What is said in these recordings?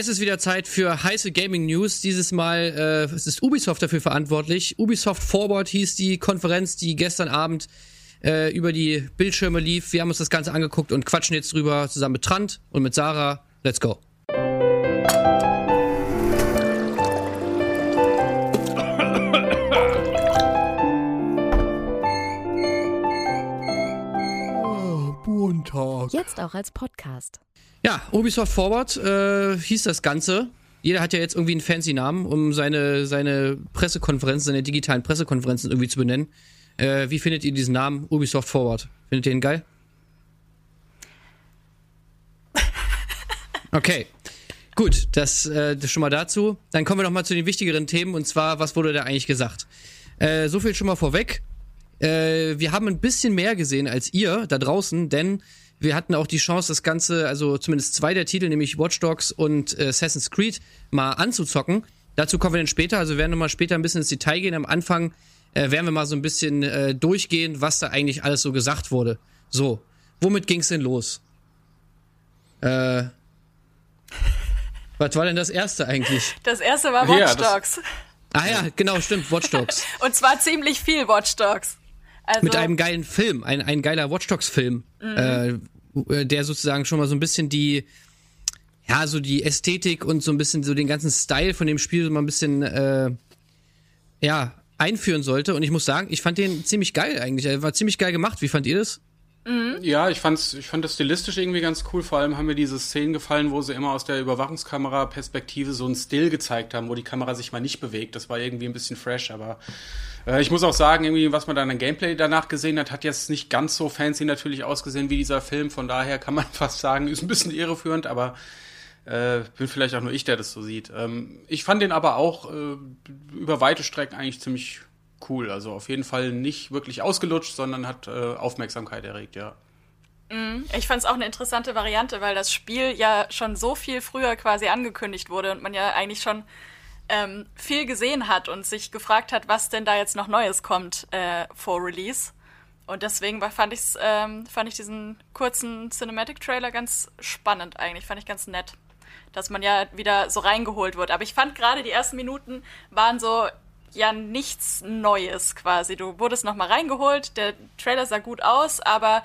Es ist wieder Zeit für heiße Gaming News. Dieses Mal äh, es ist Ubisoft dafür verantwortlich. Ubisoft Forward hieß die Konferenz, die gestern Abend äh, über die Bildschirme lief. Wir haben uns das Ganze angeguckt und quatschen jetzt drüber zusammen mit Trant und mit Sarah. Let's go. Jetzt auch als Podcast. Ja, Ubisoft Forward äh, hieß das Ganze. Jeder hat ja jetzt irgendwie einen fancy Namen, um seine, seine Pressekonferenzen, seine digitalen Pressekonferenzen irgendwie zu benennen. Äh, wie findet ihr diesen Namen Ubisoft Forward? Findet ihr ihn geil? Okay. Gut, das, äh, das schon mal dazu. Dann kommen wir noch mal zu den wichtigeren Themen und zwar, was wurde da eigentlich gesagt? Äh, so viel schon mal vorweg. Äh, wir haben ein bisschen mehr gesehen als ihr da draußen, denn wir hatten auch die Chance, das Ganze, also zumindest zwei der Titel, nämlich Watch Dogs und äh, Assassin's Creed, mal anzuzocken. Dazu kommen wir dann später, also wir werden nochmal später ein bisschen ins Detail gehen. Am Anfang äh, werden wir mal so ein bisschen äh, durchgehen, was da eigentlich alles so gesagt wurde. So, womit ging's denn los? Äh, was war denn das erste eigentlich? Das erste war Watch Dogs. ah ja, genau, stimmt, Watch Dogs. und zwar ziemlich viel Watch Dogs. Also mit einem geilen Film, ein, ein geiler Watch Dogs Film, mhm. äh, der sozusagen schon mal so ein bisschen die, ja, so die Ästhetik und so ein bisschen so den ganzen Style von dem Spiel so mal ein bisschen, äh, ja, einführen sollte. Und ich muss sagen, ich fand den ziemlich geil eigentlich. Er war ziemlich geil gemacht. Wie fand ihr das? Mhm. Ja, ich fand's, ich fand das stilistisch irgendwie ganz cool. Vor allem haben mir diese Szenen gefallen, wo sie immer aus der Überwachungskamera-Perspektive so ein Still gezeigt haben, wo die Kamera sich mal nicht bewegt. Das war irgendwie ein bisschen fresh, aber äh, ich muss auch sagen, irgendwie, was man dann an Gameplay danach gesehen hat, hat jetzt nicht ganz so fancy natürlich ausgesehen wie dieser Film. Von daher kann man fast sagen, ist ein bisschen irreführend, aber äh, bin vielleicht auch nur ich, der das so sieht. Ähm, ich fand den aber auch äh, über weite Strecken eigentlich ziemlich cool. Also auf jeden Fall nicht wirklich ausgelutscht, sondern hat äh, Aufmerksamkeit erregt, ja. Mhm. Ich fand es auch eine interessante Variante, weil das Spiel ja schon so viel früher quasi angekündigt wurde und man ja eigentlich schon ähm, viel gesehen hat und sich gefragt hat, was denn da jetzt noch Neues kommt äh, vor Release. Und deswegen fand, ich's, ähm, fand ich diesen kurzen Cinematic-Trailer ganz spannend eigentlich, fand ich ganz nett. Dass man ja wieder so reingeholt wird. Aber ich fand gerade die ersten Minuten waren so, ja nichts Neues quasi. Du wurdest nochmal reingeholt, der Trailer sah gut aus, aber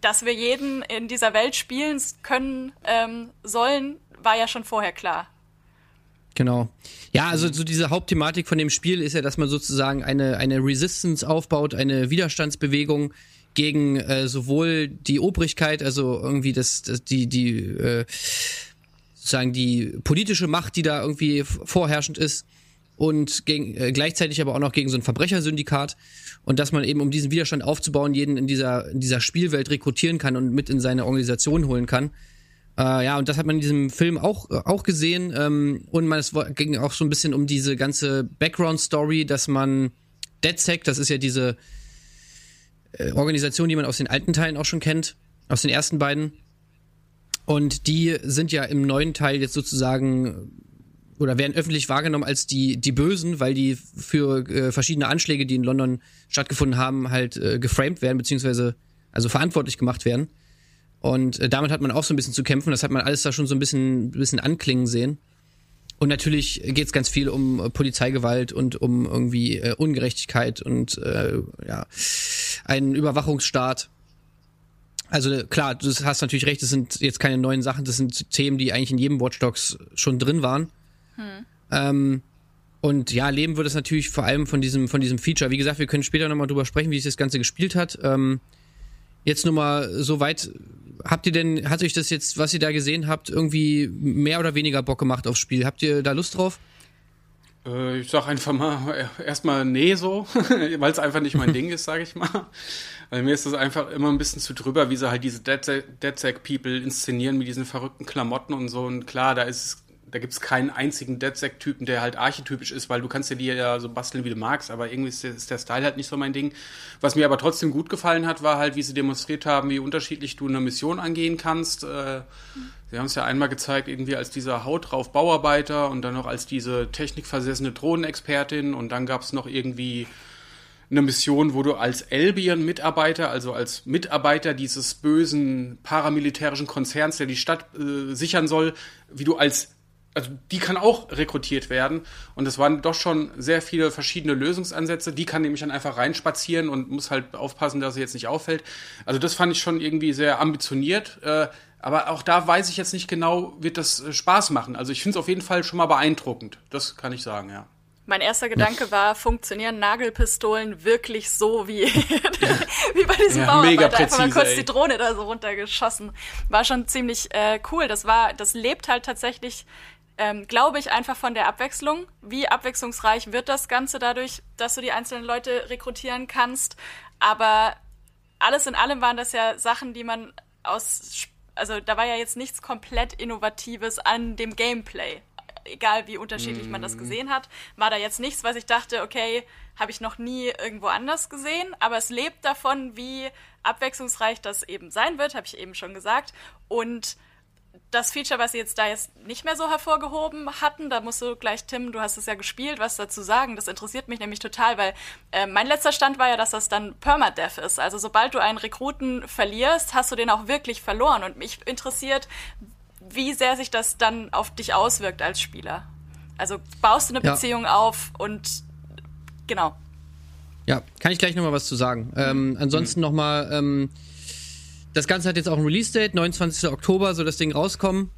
dass wir jeden in dieser Welt spielen können ähm, sollen, war ja schon vorher klar. Genau. Ja, also so diese Hauptthematik von dem Spiel ist ja, dass man sozusagen eine, eine Resistance aufbaut, eine Widerstandsbewegung gegen äh, sowohl die Obrigkeit, also irgendwie das, das die, die, äh, sozusagen die politische Macht, die da irgendwie vorherrschend ist, und gegen, äh, gleichzeitig aber auch noch gegen so ein Verbrechersyndikat und dass man eben, um diesen Widerstand aufzubauen, jeden in dieser, in dieser Spielwelt rekrutieren kann und mit in seine Organisation holen kann. Äh, ja, und das hat man in diesem Film auch, auch gesehen. Ähm, und man, es ging auch so ein bisschen um diese ganze Background-Story, dass man DedSec, das ist ja diese äh, Organisation, die man aus den alten Teilen auch schon kennt, aus den ersten beiden. Und die sind ja im neuen Teil jetzt sozusagen oder werden öffentlich wahrgenommen als die, die Bösen, weil die für äh, verschiedene Anschläge, die in London stattgefunden haben, halt äh, geframed werden, beziehungsweise also verantwortlich gemacht werden. Und äh, damit hat man auch so ein bisschen zu kämpfen. Das hat man alles da schon so ein bisschen, bisschen anklingen sehen. Und natürlich geht es ganz viel um äh, Polizeigewalt und um irgendwie äh, Ungerechtigkeit und äh, ja, einen Überwachungsstaat. Also klar, du hast natürlich recht, das sind jetzt keine neuen Sachen, das sind Themen, die eigentlich in jedem Watch Dogs schon drin waren. Hm. Ähm, und ja, leben wird es natürlich vor allem von diesem, von diesem Feature. Wie gesagt, wir können später nochmal drüber sprechen, wie sich das Ganze gespielt hat. Ähm, jetzt nur mal so weit. Habt ihr denn, hat euch das jetzt, was ihr da gesehen habt, irgendwie mehr oder weniger Bock gemacht aufs Spiel? Habt ihr da Lust drauf? Äh, ich sag einfach mal erstmal nee so, weil es einfach nicht mein Ding ist, sage ich mal. Weil mir ist das einfach immer ein bisschen zu drüber, wie sie halt diese Dead People inszenieren mit diesen verrückten Klamotten und so. Und klar, da ist da gibt es keinen einzigen DedSec-Typen, der halt archetypisch ist, weil du kannst ja dir ja so basteln, wie du magst, aber irgendwie ist der, ist der, Style halt nicht so mein Ding. Was mir aber trotzdem gut gefallen hat, war halt, wie sie demonstriert haben, wie unterschiedlich du eine Mission angehen kannst. Äh, sie haben es ja einmal gezeigt, irgendwie als dieser Haut drauf Bauarbeiter und dann noch als diese technikversessene Drohnenexpertin und dann gab es noch irgendwie eine Mission, wo du als Albion-Mitarbeiter, also als Mitarbeiter dieses bösen paramilitärischen Konzerns, der die Stadt äh, sichern soll, wie du als also die kann auch rekrutiert werden. Und es waren doch schon sehr viele verschiedene Lösungsansätze. Die kann nämlich dann einfach reinspazieren und muss halt aufpassen, dass sie jetzt nicht auffällt. Also das fand ich schon irgendwie sehr ambitioniert. Äh, aber auch da weiß ich jetzt nicht genau, wird das äh, Spaß machen. Also ich finde es auf jeden Fall schon mal beeindruckend. Das kann ich sagen, ja. Mein erster Gedanke war, funktionieren Nagelpistolen wirklich so wie, wie bei diesem ja, Bauarbeiter? Einfach mal kurz ey. die Drohne da so runtergeschossen. War schon ziemlich äh, cool. Das war, das lebt halt tatsächlich ähm, glaube ich, einfach von der Abwechslung. Wie abwechslungsreich wird das Ganze dadurch, dass du die einzelnen Leute rekrutieren kannst. Aber alles in allem waren das ja Sachen, die man aus, also da war ja jetzt nichts komplett Innovatives an dem Gameplay. Egal wie unterschiedlich man das mhm. gesehen hat, war da jetzt nichts, was ich dachte, okay, habe ich noch nie irgendwo anders gesehen. Aber es lebt davon, wie abwechslungsreich das eben sein wird, habe ich eben schon gesagt. Und das Feature, was sie jetzt da jetzt nicht mehr so hervorgehoben hatten, da musst du gleich, Tim, du hast es ja gespielt, was dazu sagen. Das interessiert mich nämlich total, weil äh, mein letzter Stand war ja, dass das dann Permadeath ist. Also sobald du einen Rekruten verlierst, hast du den auch wirklich verloren. Und mich interessiert, wie sehr sich das dann auf dich auswirkt als Spieler. Also baust du eine ja. Beziehung auf und genau. Ja, kann ich gleich nochmal was zu sagen. Ähm, ansonsten mhm. nochmal, ähm, das Ganze hat jetzt auch ein Release-Date, 29. Oktober soll das Ding rauskommen.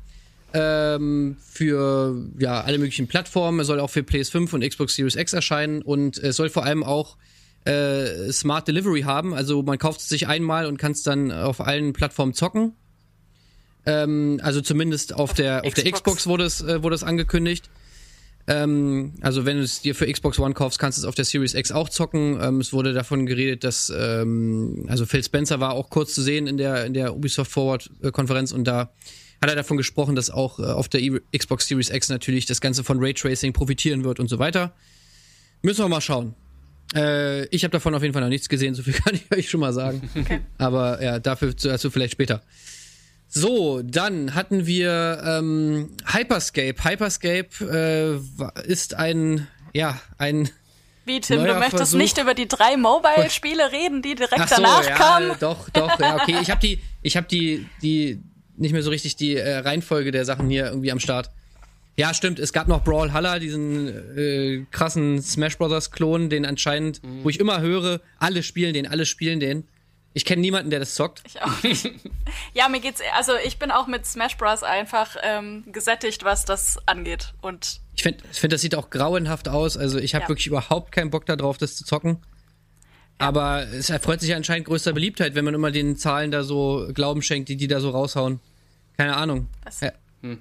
Ähm, für ja, alle möglichen Plattformen. Es soll auch für PS5 und Xbox Series X erscheinen und es soll vor allem auch äh, Smart Delivery haben. Also man kauft es sich einmal und kann es dann auf allen Plattformen zocken. Ähm, also zumindest auf, der, Xbox. auf der Xbox wurde es, äh, wurde es angekündigt. Ähm, also wenn du es dir für Xbox One kaufst, kannst du es auf der Series X auch zocken. Ähm, es wurde davon geredet, dass ähm, also Phil Spencer war auch kurz zu sehen in der in der Ubisoft Forward Konferenz und da hat er davon gesprochen, dass auch äh, auf der e Xbox Series X natürlich das Ganze von Raytracing profitieren wird und so weiter. Müssen wir mal schauen. Äh, ich habe davon auf jeden Fall noch nichts gesehen, so viel kann ich euch schon mal sagen. Okay. Aber ja, dafür dazu vielleicht später. So, dann hatten wir ähm, Hyperscape. Hyperscape äh, ist ein, ja, ein. Wie, Tim, du möchtest Versuch. nicht über die drei Mobile-Spiele reden, die direkt so, danach ja, kamen? Doch, doch, ja, okay. Ich habe die, ich habe die, die nicht mehr so richtig die äh, Reihenfolge der Sachen hier irgendwie am Start. Ja, stimmt. Es gab noch Brawlhalla, diesen äh, krassen Smash Brothers Klon, den anscheinend, mhm. wo ich immer höre, alle spielen den, alle spielen den. Ich kenne niemanden, der das zockt. Ich auch nicht. ja, mir geht's, also ich bin auch mit Smash Bros. einfach ähm, gesättigt, was das angeht. Und ich finde, ich find, das sieht auch grauenhaft aus. Also ich habe ja. wirklich überhaupt keinen Bock darauf, das zu zocken. Aber es erfreut sich anscheinend größter Beliebtheit, wenn man immer den Zahlen da so Glauben schenkt, die die da so raushauen. Keine Ahnung. Ja. Hm.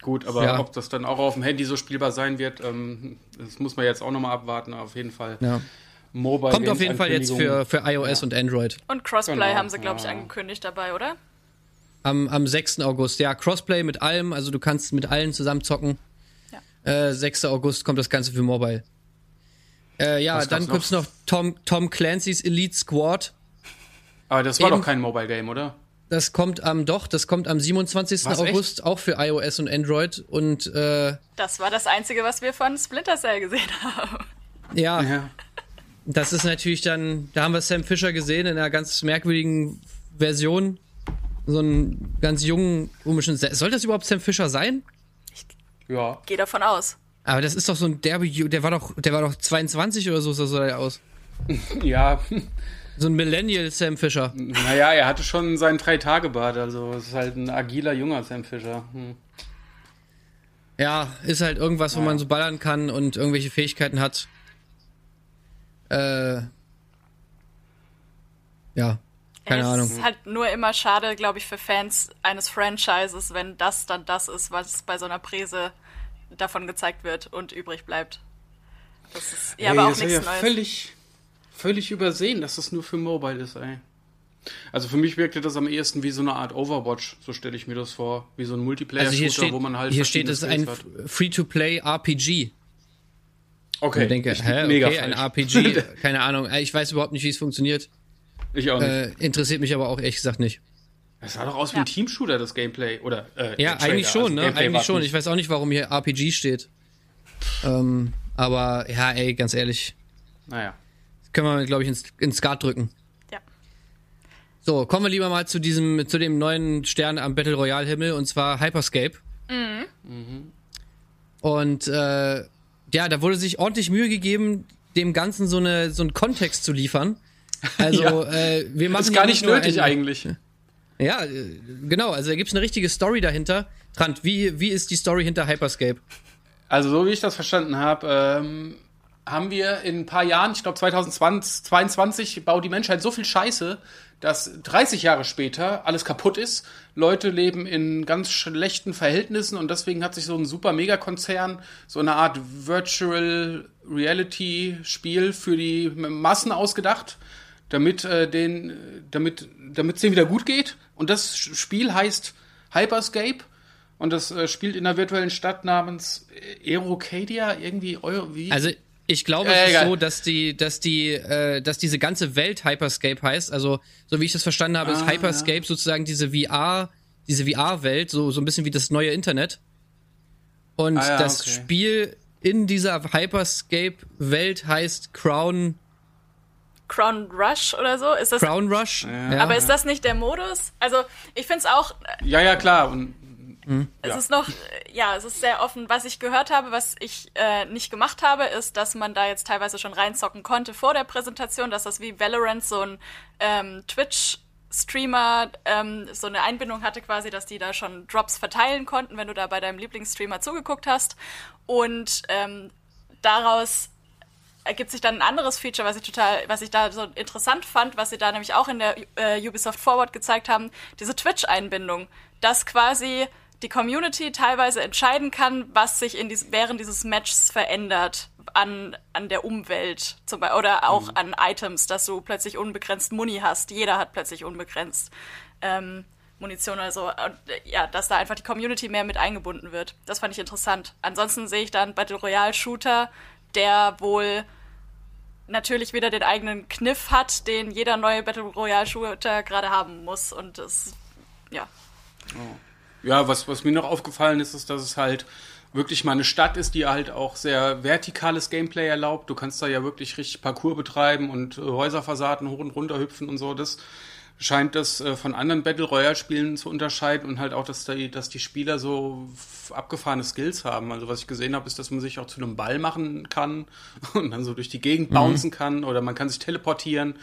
Gut, aber ja. ob das dann auch auf dem Handy so spielbar sein wird, ähm, das muss man jetzt auch nochmal abwarten. Auf jeden Fall. Ja. Mobile Kommt auf jeden Fall jetzt für, für iOS ja. und Android. Und Crossplay genau. haben sie, glaube ich, angekündigt dabei, oder? Am, am 6. August. Ja, Crossplay mit allem, also du kannst mit allen zusammen zocken. Ja. Äh, 6. August kommt das Ganze für Mobile. Äh, ja, dann gibt's noch, noch Tom, Tom Clancy's Elite Squad. Aber das war Eben, doch kein Mobile Game, oder? Das kommt am, doch, das kommt am 27. Was, August, echt? auch für iOS und Android und, äh, Das war das Einzige, was wir von Splinter Cell gesehen haben. Ja. ja. Das ist natürlich dann, da haben wir Sam Fisher gesehen in einer ganz merkwürdigen Version. So einen ganz jungen, komischen. Soll das überhaupt Sam Fisher sein? Ich ja. gehe davon aus. Aber das ist doch so ein derbe, der war doch, der war doch 22 oder so, sah er aus. ja. So ein Millennial Sam Fisher. Naja, er hatte schon seinen Drei-Tage-Bart, also es ist halt ein agiler, junger Sam Fisher. Hm. Ja, ist halt irgendwas, wo man so ballern kann und irgendwelche Fähigkeiten hat. Äh, ja, keine es Ahnung. Es ist halt nur immer schade, glaube ich, für Fans eines Franchises, wenn das dann das ist, was bei so einer Präse davon gezeigt wird und übrig bleibt. Das ist ja ey, aber auch nichts ja Neues. Völlig, völlig übersehen, dass das nur für Mobile ist, ey. Also für mich wirkte das am ehesten wie so eine Art Overwatch, so stelle ich mir das vor, wie so ein Multiplayer-Shooter, also wo man halt hier steht es ein Free-to-Play RPG. Okay. Und denke, hä, mega okay, ein RPG, keine Ahnung. Ich weiß überhaupt nicht, wie es funktioniert. Ich auch nicht. Äh, interessiert mich aber auch ehrlich gesagt nicht. Das sah doch aus wie ein Team-Shooter, das Gameplay. Oder, äh, ja, eigentlich schon, also ne? Eigentlich schon. Nicht. Ich weiß auch nicht, warum hier RPG steht. Ähm, aber ja, ey, ganz ehrlich. Naja. können wir, glaube ich, ins, ins Skat drücken. Ja. So, kommen wir lieber mal zu diesem, zu dem neuen Stern am Battle Royale Himmel und zwar Hyperscape. Mhm. mhm. Und äh, ja, da wurde sich ordentlich Mühe gegeben, dem Ganzen so, eine, so einen Kontext zu liefern. Also, ja. äh, wir machen. Das ist gar nicht nötig einen, eigentlich. Ja, äh, genau. Also, da gibt es eine richtige Story dahinter. Trant, wie, wie ist die Story hinter Hyperscape? Also, so wie ich das verstanden habe, ähm, haben wir in ein paar Jahren, ich glaube 2022, baut die Menschheit so viel Scheiße, dass 30 Jahre später alles kaputt ist. Leute leben in ganz schlechten Verhältnissen und deswegen hat sich so ein super Megakonzern so eine Art Virtual Reality Spiel für die Massen ausgedacht, damit äh, den, damit, damit es denen wieder gut geht. Und das Spiel heißt Hyperscape und das äh, spielt in einer virtuellen Stadt namens Aerocadia irgendwie. Wie? Also ich glaube, äh, es ist so, dass die, dass die, äh, dass diese ganze Welt Hyperscape heißt. Also, so wie ich das verstanden habe, ist ah, Hyperscape ja. sozusagen diese VR, diese VR-Welt, so, so ein bisschen wie das neue Internet. Und ah, ja, das okay. Spiel in dieser Hyperscape-Welt heißt Crown. Crown Rush oder so? Ist das, Crown Rush? Ja. Aber ist das nicht der Modus? Also, ich finde es auch. Ja, ja, klar. Und Mhm. Es ist noch, ja, es ist sehr offen. Was ich gehört habe, was ich äh, nicht gemacht habe, ist, dass man da jetzt teilweise schon reinzocken konnte vor der Präsentation, dass das wie Valorant so ein ähm, Twitch Streamer ähm, so eine Einbindung hatte quasi, dass die da schon Drops verteilen konnten, wenn du da bei deinem Lieblingsstreamer zugeguckt hast. Und ähm, daraus ergibt sich dann ein anderes Feature, was ich total, was ich da so interessant fand, was sie da nämlich auch in der äh, Ubisoft Forward gezeigt haben, diese Twitch-Einbindung, dass quasi die Community teilweise entscheiden kann, was sich in dies, während dieses Matches verändert an, an der Umwelt zum Beispiel, oder auch mhm. an Items, dass du plötzlich unbegrenzt Muni hast. Jeder hat plötzlich unbegrenzt ähm, Munition oder so. Und, ja, dass da einfach die Community mehr mit eingebunden wird. Das fand ich interessant. Ansonsten sehe ich dann Battle Royale Shooter, der wohl natürlich wieder den eigenen Kniff hat, den jeder neue Battle Royale Shooter gerade haben muss. Und das, ja. Oh. Ja, was, was mir noch aufgefallen ist, ist, dass es halt wirklich mal eine Stadt ist, die halt auch sehr vertikales Gameplay erlaubt. Du kannst da ja wirklich richtig Parcours betreiben und äh, Häuserfassaden hoch und runter hüpfen und so. Das scheint das äh, von anderen Battle Royale Spielen zu unterscheiden und halt auch, dass die, dass die Spieler so abgefahrene Skills haben. Also was ich gesehen habe, ist, dass man sich auch zu einem Ball machen kann und dann so durch die Gegend mhm. bouncen kann oder man kann sich teleportieren.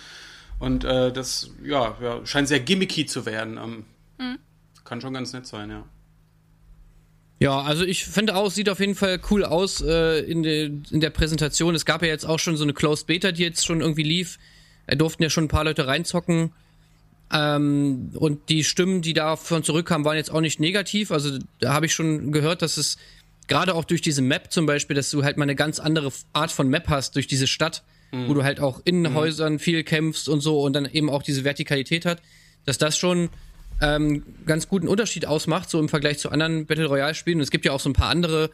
Und äh, das ja, ja, scheint sehr gimmicky zu werden. Ähm, mhm. Kann schon ganz nett sein, ja. Ja, also ich finde auch, sieht auf jeden Fall cool aus äh, in, de, in der Präsentation. Es gab ja jetzt auch schon so eine Closed Beta, die jetzt schon irgendwie lief. Da durften ja schon ein paar Leute reinzocken. Ähm, und die Stimmen, die davon zurückkamen, waren jetzt auch nicht negativ. Also da habe ich schon gehört, dass es gerade auch durch diese Map zum Beispiel, dass du halt mal eine ganz andere Art von Map hast durch diese Stadt, mhm. wo du halt auch in mhm. Häusern viel kämpfst und so und dann eben auch diese Vertikalität hat, dass das schon ähm, ganz guten Unterschied ausmacht, so im Vergleich zu anderen Battle Royale-Spielen. Und es gibt ja auch so ein paar andere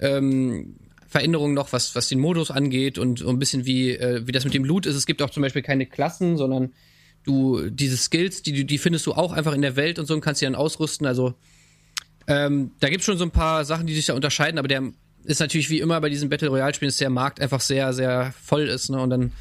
ähm, Veränderungen noch, was, was den Modus angeht und, und ein bisschen wie, äh, wie das mit dem Loot ist. Es gibt auch zum Beispiel keine Klassen, sondern du, diese Skills, die, die findest du auch einfach in der Welt und so und kannst sie dann ausrüsten. Also ähm, da gibt es schon so ein paar Sachen, die sich da unterscheiden, aber der ist natürlich wie immer bei diesen Battle Royale-Spielen, dass der Markt einfach sehr, sehr voll ist, ne? Und dann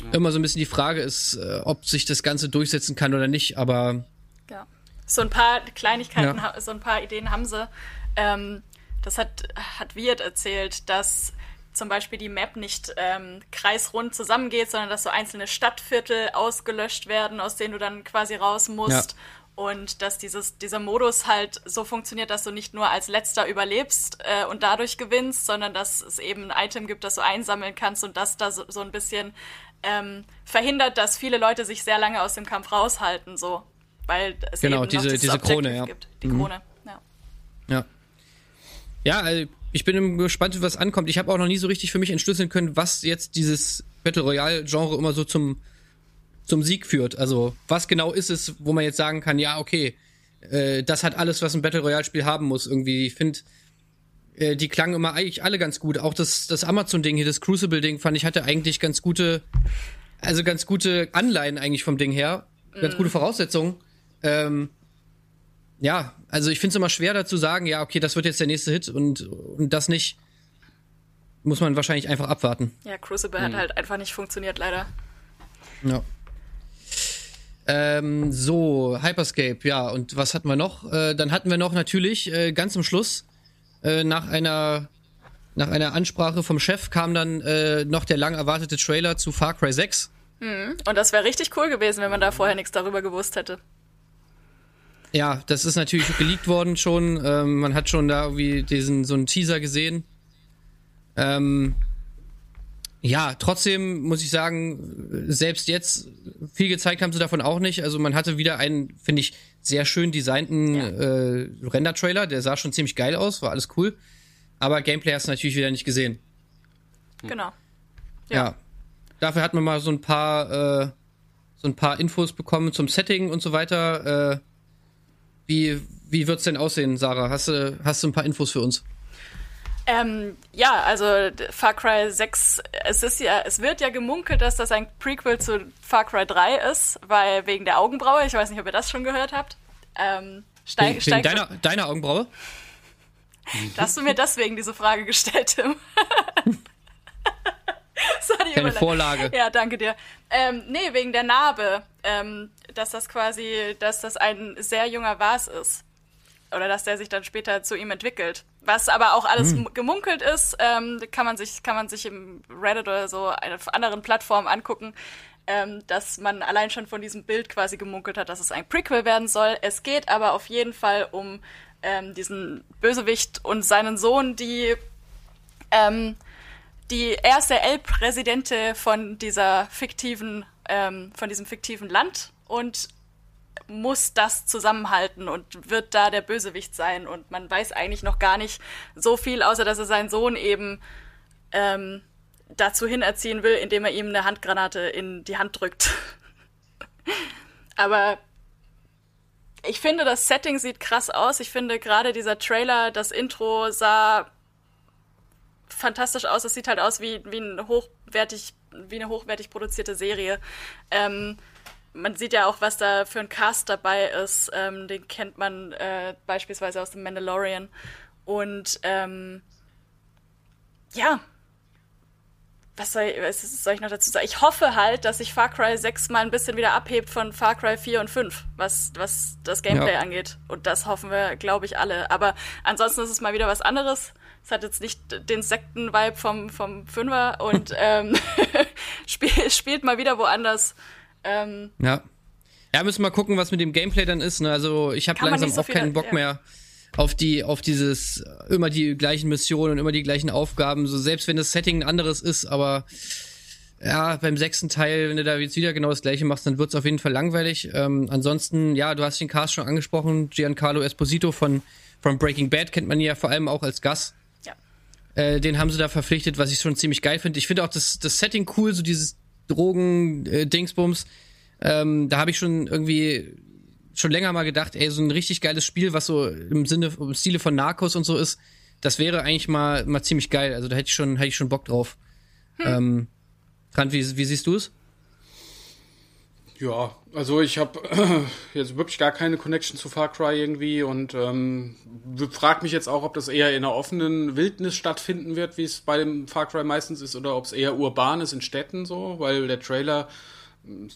ja. immer so ein bisschen die Frage ist, äh, ob sich das Ganze durchsetzen kann oder nicht, aber ja. So ein paar Kleinigkeiten, ja. so ein paar Ideen haben sie. Ähm, das hat, hat Wirt erzählt, dass zum Beispiel die Map nicht ähm, kreisrund zusammengeht, sondern dass so einzelne Stadtviertel ausgelöscht werden, aus denen du dann quasi raus musst. Ja. Und dass dieses, dieser Modus halt so funktioniert, dass du nicht nur als letzter überlebst äh, und dadurch gewinnst, sondern dass es eben ein Item gibt, das du einsammeln kannst und das da so, so ein bisschen ähm, verhindert, dass viele Leute sich sehr lange aus dem Kampf raushalten. So weil es genau, eben diese, diese Krone, ja. gibt. Die mhm. Krone, ja. Ja, ja also ich bin gespannt, was ankommt. Ich habe auch noch nie so richtig für mich entschlüsseln können, was jetzt dieses Battle Royale-Genre immer so zum, zum Sieg führt. Also, was genau ist es, wo man jetzt sagen kann, ja, okay, äh, das hat alles, was ein Battle Royale-Spiel haben muss. Irgendwie, ich finde, äh, die klangen immer eigentlich alle ganz gut. Auch das, das Amazon-Ding hier, das Crucible-Ding, fand ich, hatte eigentlich ganz gute, also ganz gute Anleihen eigentlich vom Ding her. Ganz mm. gute Voraussetzungen. Ähm, ja, also ich finde es immer schwer dazu sagen, ja, okay, das wird jetzt der nächste Hit und, und das nicht. Muss man wahrscheinlich einfach abwarten. Ja, Crucible mhm. hat halt einfach nicht funktioniert, leider. Ja. Ähm, so, Hyperscape, ja. Und was hatten wir noch? Äh, dann hatten wir noch natürlich äh, ganz am Schluss äh, nach einer nach einer Ansprache vom Chef kam dann äh, noch der lang erwartete Trailer zu Far Cry 6. Mhm. Und das wäre richtig cool gewesen, wenn man da vorher nichts darüber gewusst hätte. Ja, das ist natürlich geleakt worden schon. Ähm, man hat schon da irgendwie diesen so einen Teaser gesehen. Ähm, ja, trotzdem muss ich sagen, selbst jetzt viel gezeigt haben sie davon auch nicht. Also man hatte wieder einen, finde ich, sehr schön designten ja. äh, Render-Trailer. Der sah schon ziemlich geil aus, war alles cool. Aber Gameplay hast du natürlich wieder nicht gesehen. Genau. Ja. ja. Dafür hat man mal so ein paar, äh, so ein paar Infos bekommen zum Setting und so weiter. Äh, wie, wie wird's denn aussehen, Sarah? Hast du, hast du ein paar Infos für uns? Ähm, ja, also Far Cry 6, es ist ja, es wird ja gemunkelt, dass das ein Prequel zu Far Cry 3 ist, weil wegen der Augenbraue, ich weiß nicht, ob ihr das schon gehört habt. Ähm, steig, wegen, steig, deiner, deiner Augenbraue? Hast du mir deswegen diese Frage gestellt, Tim. das war die Keine Vorlage. Ja, danke dir. Ähm, nee, wegen der Narbe, ähm, dass das quasi, dass das ein sehr junger Vase ist. Oder dass der sich dann später zu ihm entwickelt. Was aber auch alles hm. gemunkelt ist, ähm, kann man sich, kann man sich im Reddit oder so auf anderen Plattformen angucken. Ähm, dass man allein schon von diesem Bild quasi gemunkelt hat, dass es ein Prequel werden soll. Es geht aber auf jeden Fall um ähm, diesen Bösewicht und seinen Sohn, die ähm, die erste El-Präsidente von dieser fiktiven, ähm, von diesem fiktiven Land und muss das zusammenhalten und wird da der Bösewicht sein. Und man weiß eigentlich noch gar nicht so viel, außer dass er seinen Sohn eben ähm, dazu hinerziehen will, indem er ihm eine Handgranate in die Hand drückt. Aber ich finde, das Setting sieht krass aus. Ich finde gerade dieser Trailer, das Intro sah fantastisch aus. Es sieht halt aus wie, wie, ein hochwertig, wie eine hochwertig produzierte Serie. Ähm, man sieht ja auch, was da für ein Cast dabei ist. Ähm, den kennt man äh, beispielsweise aus dem Mandalorian. Und ähm, ja, was soll, was soll, ich noch dazu sagen? Ich hoffe halt, dass sich Far Cry 6 mal ein bisschen wieder abhebt von Far Cry 4 und 5, was, was das Gameplay ja. angeht. Und das hoffen wir, glaube ich, alle. Aber ansonsten ist es mal wieder was anderes. Es hat jetzt nicht den Sekten-Vibe vom, vom Fünfer und ähm, spiel, spielt mal wieder woanders. Ähm, ja. Ja, müssen wir mal gucken, was mit dem Gameplay dann ist. Ne? Also ich habe langsam so auch keinen Bock ja. mehr auf die, auf dieses immer die gleichen Missionen und immer die gleichen Aufgaben. So selbst wenn das Setting ein anderes ist, aber ja, beim sechsten Teil, wenn du da jetzt wieder genau das gleiche machst, dann wird's auf jeden Fall langweilig. Ähm, ansonsten, ja, du hast den Cast schon angesprochen, Giancarlo Esposito von, von Breaking Bad kennt man ja vor allem auch als Gast. Äh, den haben sie da verpflichtet, was ich schon ziemlich geil finde. Ich finde auch das, das Setting cool, so dieses Drogen-Dingsbums. Äh, ähm, da habe ich schon irgendwie schon länger mal gedacht, ey, so ein richtig geiles Spiel, was so im Sinne, im Stile von Narcos und so ist, das wäre eigentlich mal, mal ziemlich geil. Also da hätte ich schon, hätte ich schon Bock drauf. Hm. Ähm, Trant, wie, wie siehst du es? Ja, also ich habe äh, jetzt wirklich gar keine Connection zu Far Cry irgendwie und ähm, frag mich jetzt auch, ob das eher in einer offenen Wildnis stattfinden wird, wie es bei dem Far Cry meistens ist, oder ob es eher urban ist in Städten so, weil der Trailer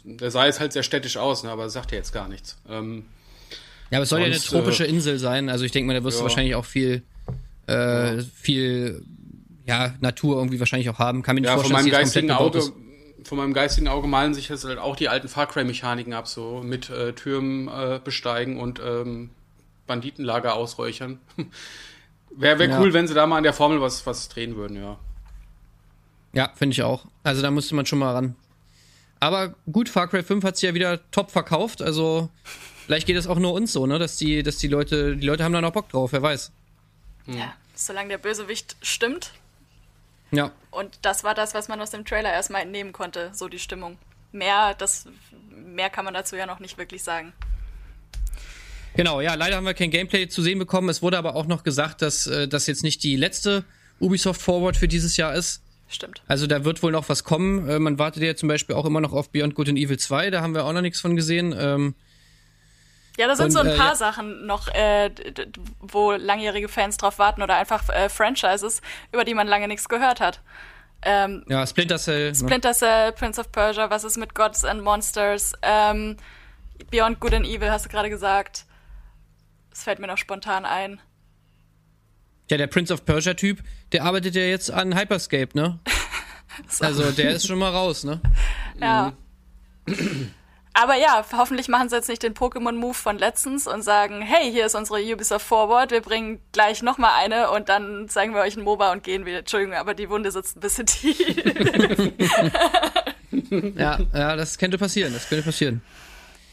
der sah jetzt halt sehr städtisch aus, ne, aber sagt ja jetzt gar nichts. Ähm, ja, aber es soll ja eine tropische äh, Insel sein, also ich denke mal, da wirst ja. du wahrscheinlich auch viel, äh, ja. viel, ja, Natur irgendwie wahrscheinlich auch haben. Kann mir nicht ja, vorstellen, von meinem geistigen Auge, von meinem geistigen Auge malen sich jetzt halt auch die alten Far Cry-Mechaniken ab, so mit äh, Türmen äh, besteigen und ähm, Banditenlager ausräuchern. Wäre wär cool, wenn sie da mal an der Formel was, was drehen würden, ja. Ja, finde ich auch. Also da müsste man schon mal ran. Aber gut, Far Cry 5 hat sich ja wieder top verkauft, also vielleicht geht es auch nur uns so, ne, dass die, dass die Leute, die Leute haben da noch Bock drauf, wer weiß. Hm. Ja, solange der Bösewicht stimmt. Ja. Und das war das, was man aus dem Trailer erstmal entnehmen konnte, so die Stimmung. Mehr, das, mehr kann man dazu ja noch nicht wirklich sagen. Genau, ja, leider haben wir kein Gameplay zu sehen bekommen. Es wurde aber auch noch gesagt, dass äh, das jetzt nicht die letzte Ubisoft Forward für dieses Jahr ist. Stimmt. Also da wird wohl noch was kommen. Äh, man wartet ja zum Beispiel auch immer noch auf Beyond Good and Evil 2, da haben wir auch noch nichts von gesehen. Ja, da sind und, so ein äh, paar äh, ja. Sachen noch, äh, wo langjährige Fans drauf warten oder einfach äh, Franchises, über die man lange nichts gehört hat. Ähm, ja, Splinter Cell. Ne? Splinter Cell, Prince of Persia, was ist mit Gods and Monsters? Ähm, Beyond Good and Evil hast du gerade gesagt. Es fällt mir noch spontan ein. Ja, der Prince of Persia Typ, der arbeitet ja jetzt an Hyperscape, ne? so. Also der ist schon mal raus, ne? Ja. Aber ja, hoffentlich machen sie jetzt nicht den Pokémon-Move von letztens und sagen, hey, hier ist unsere Ubisoft Forward, wir bringen gleich nochmal eine und dann zeigen wir euch ein MOBA und gehen wieder. Entschuldigung, aber die Wunde sitzt ein bisschen tief. ja, ja, das könnte passieren, das könnte passieren.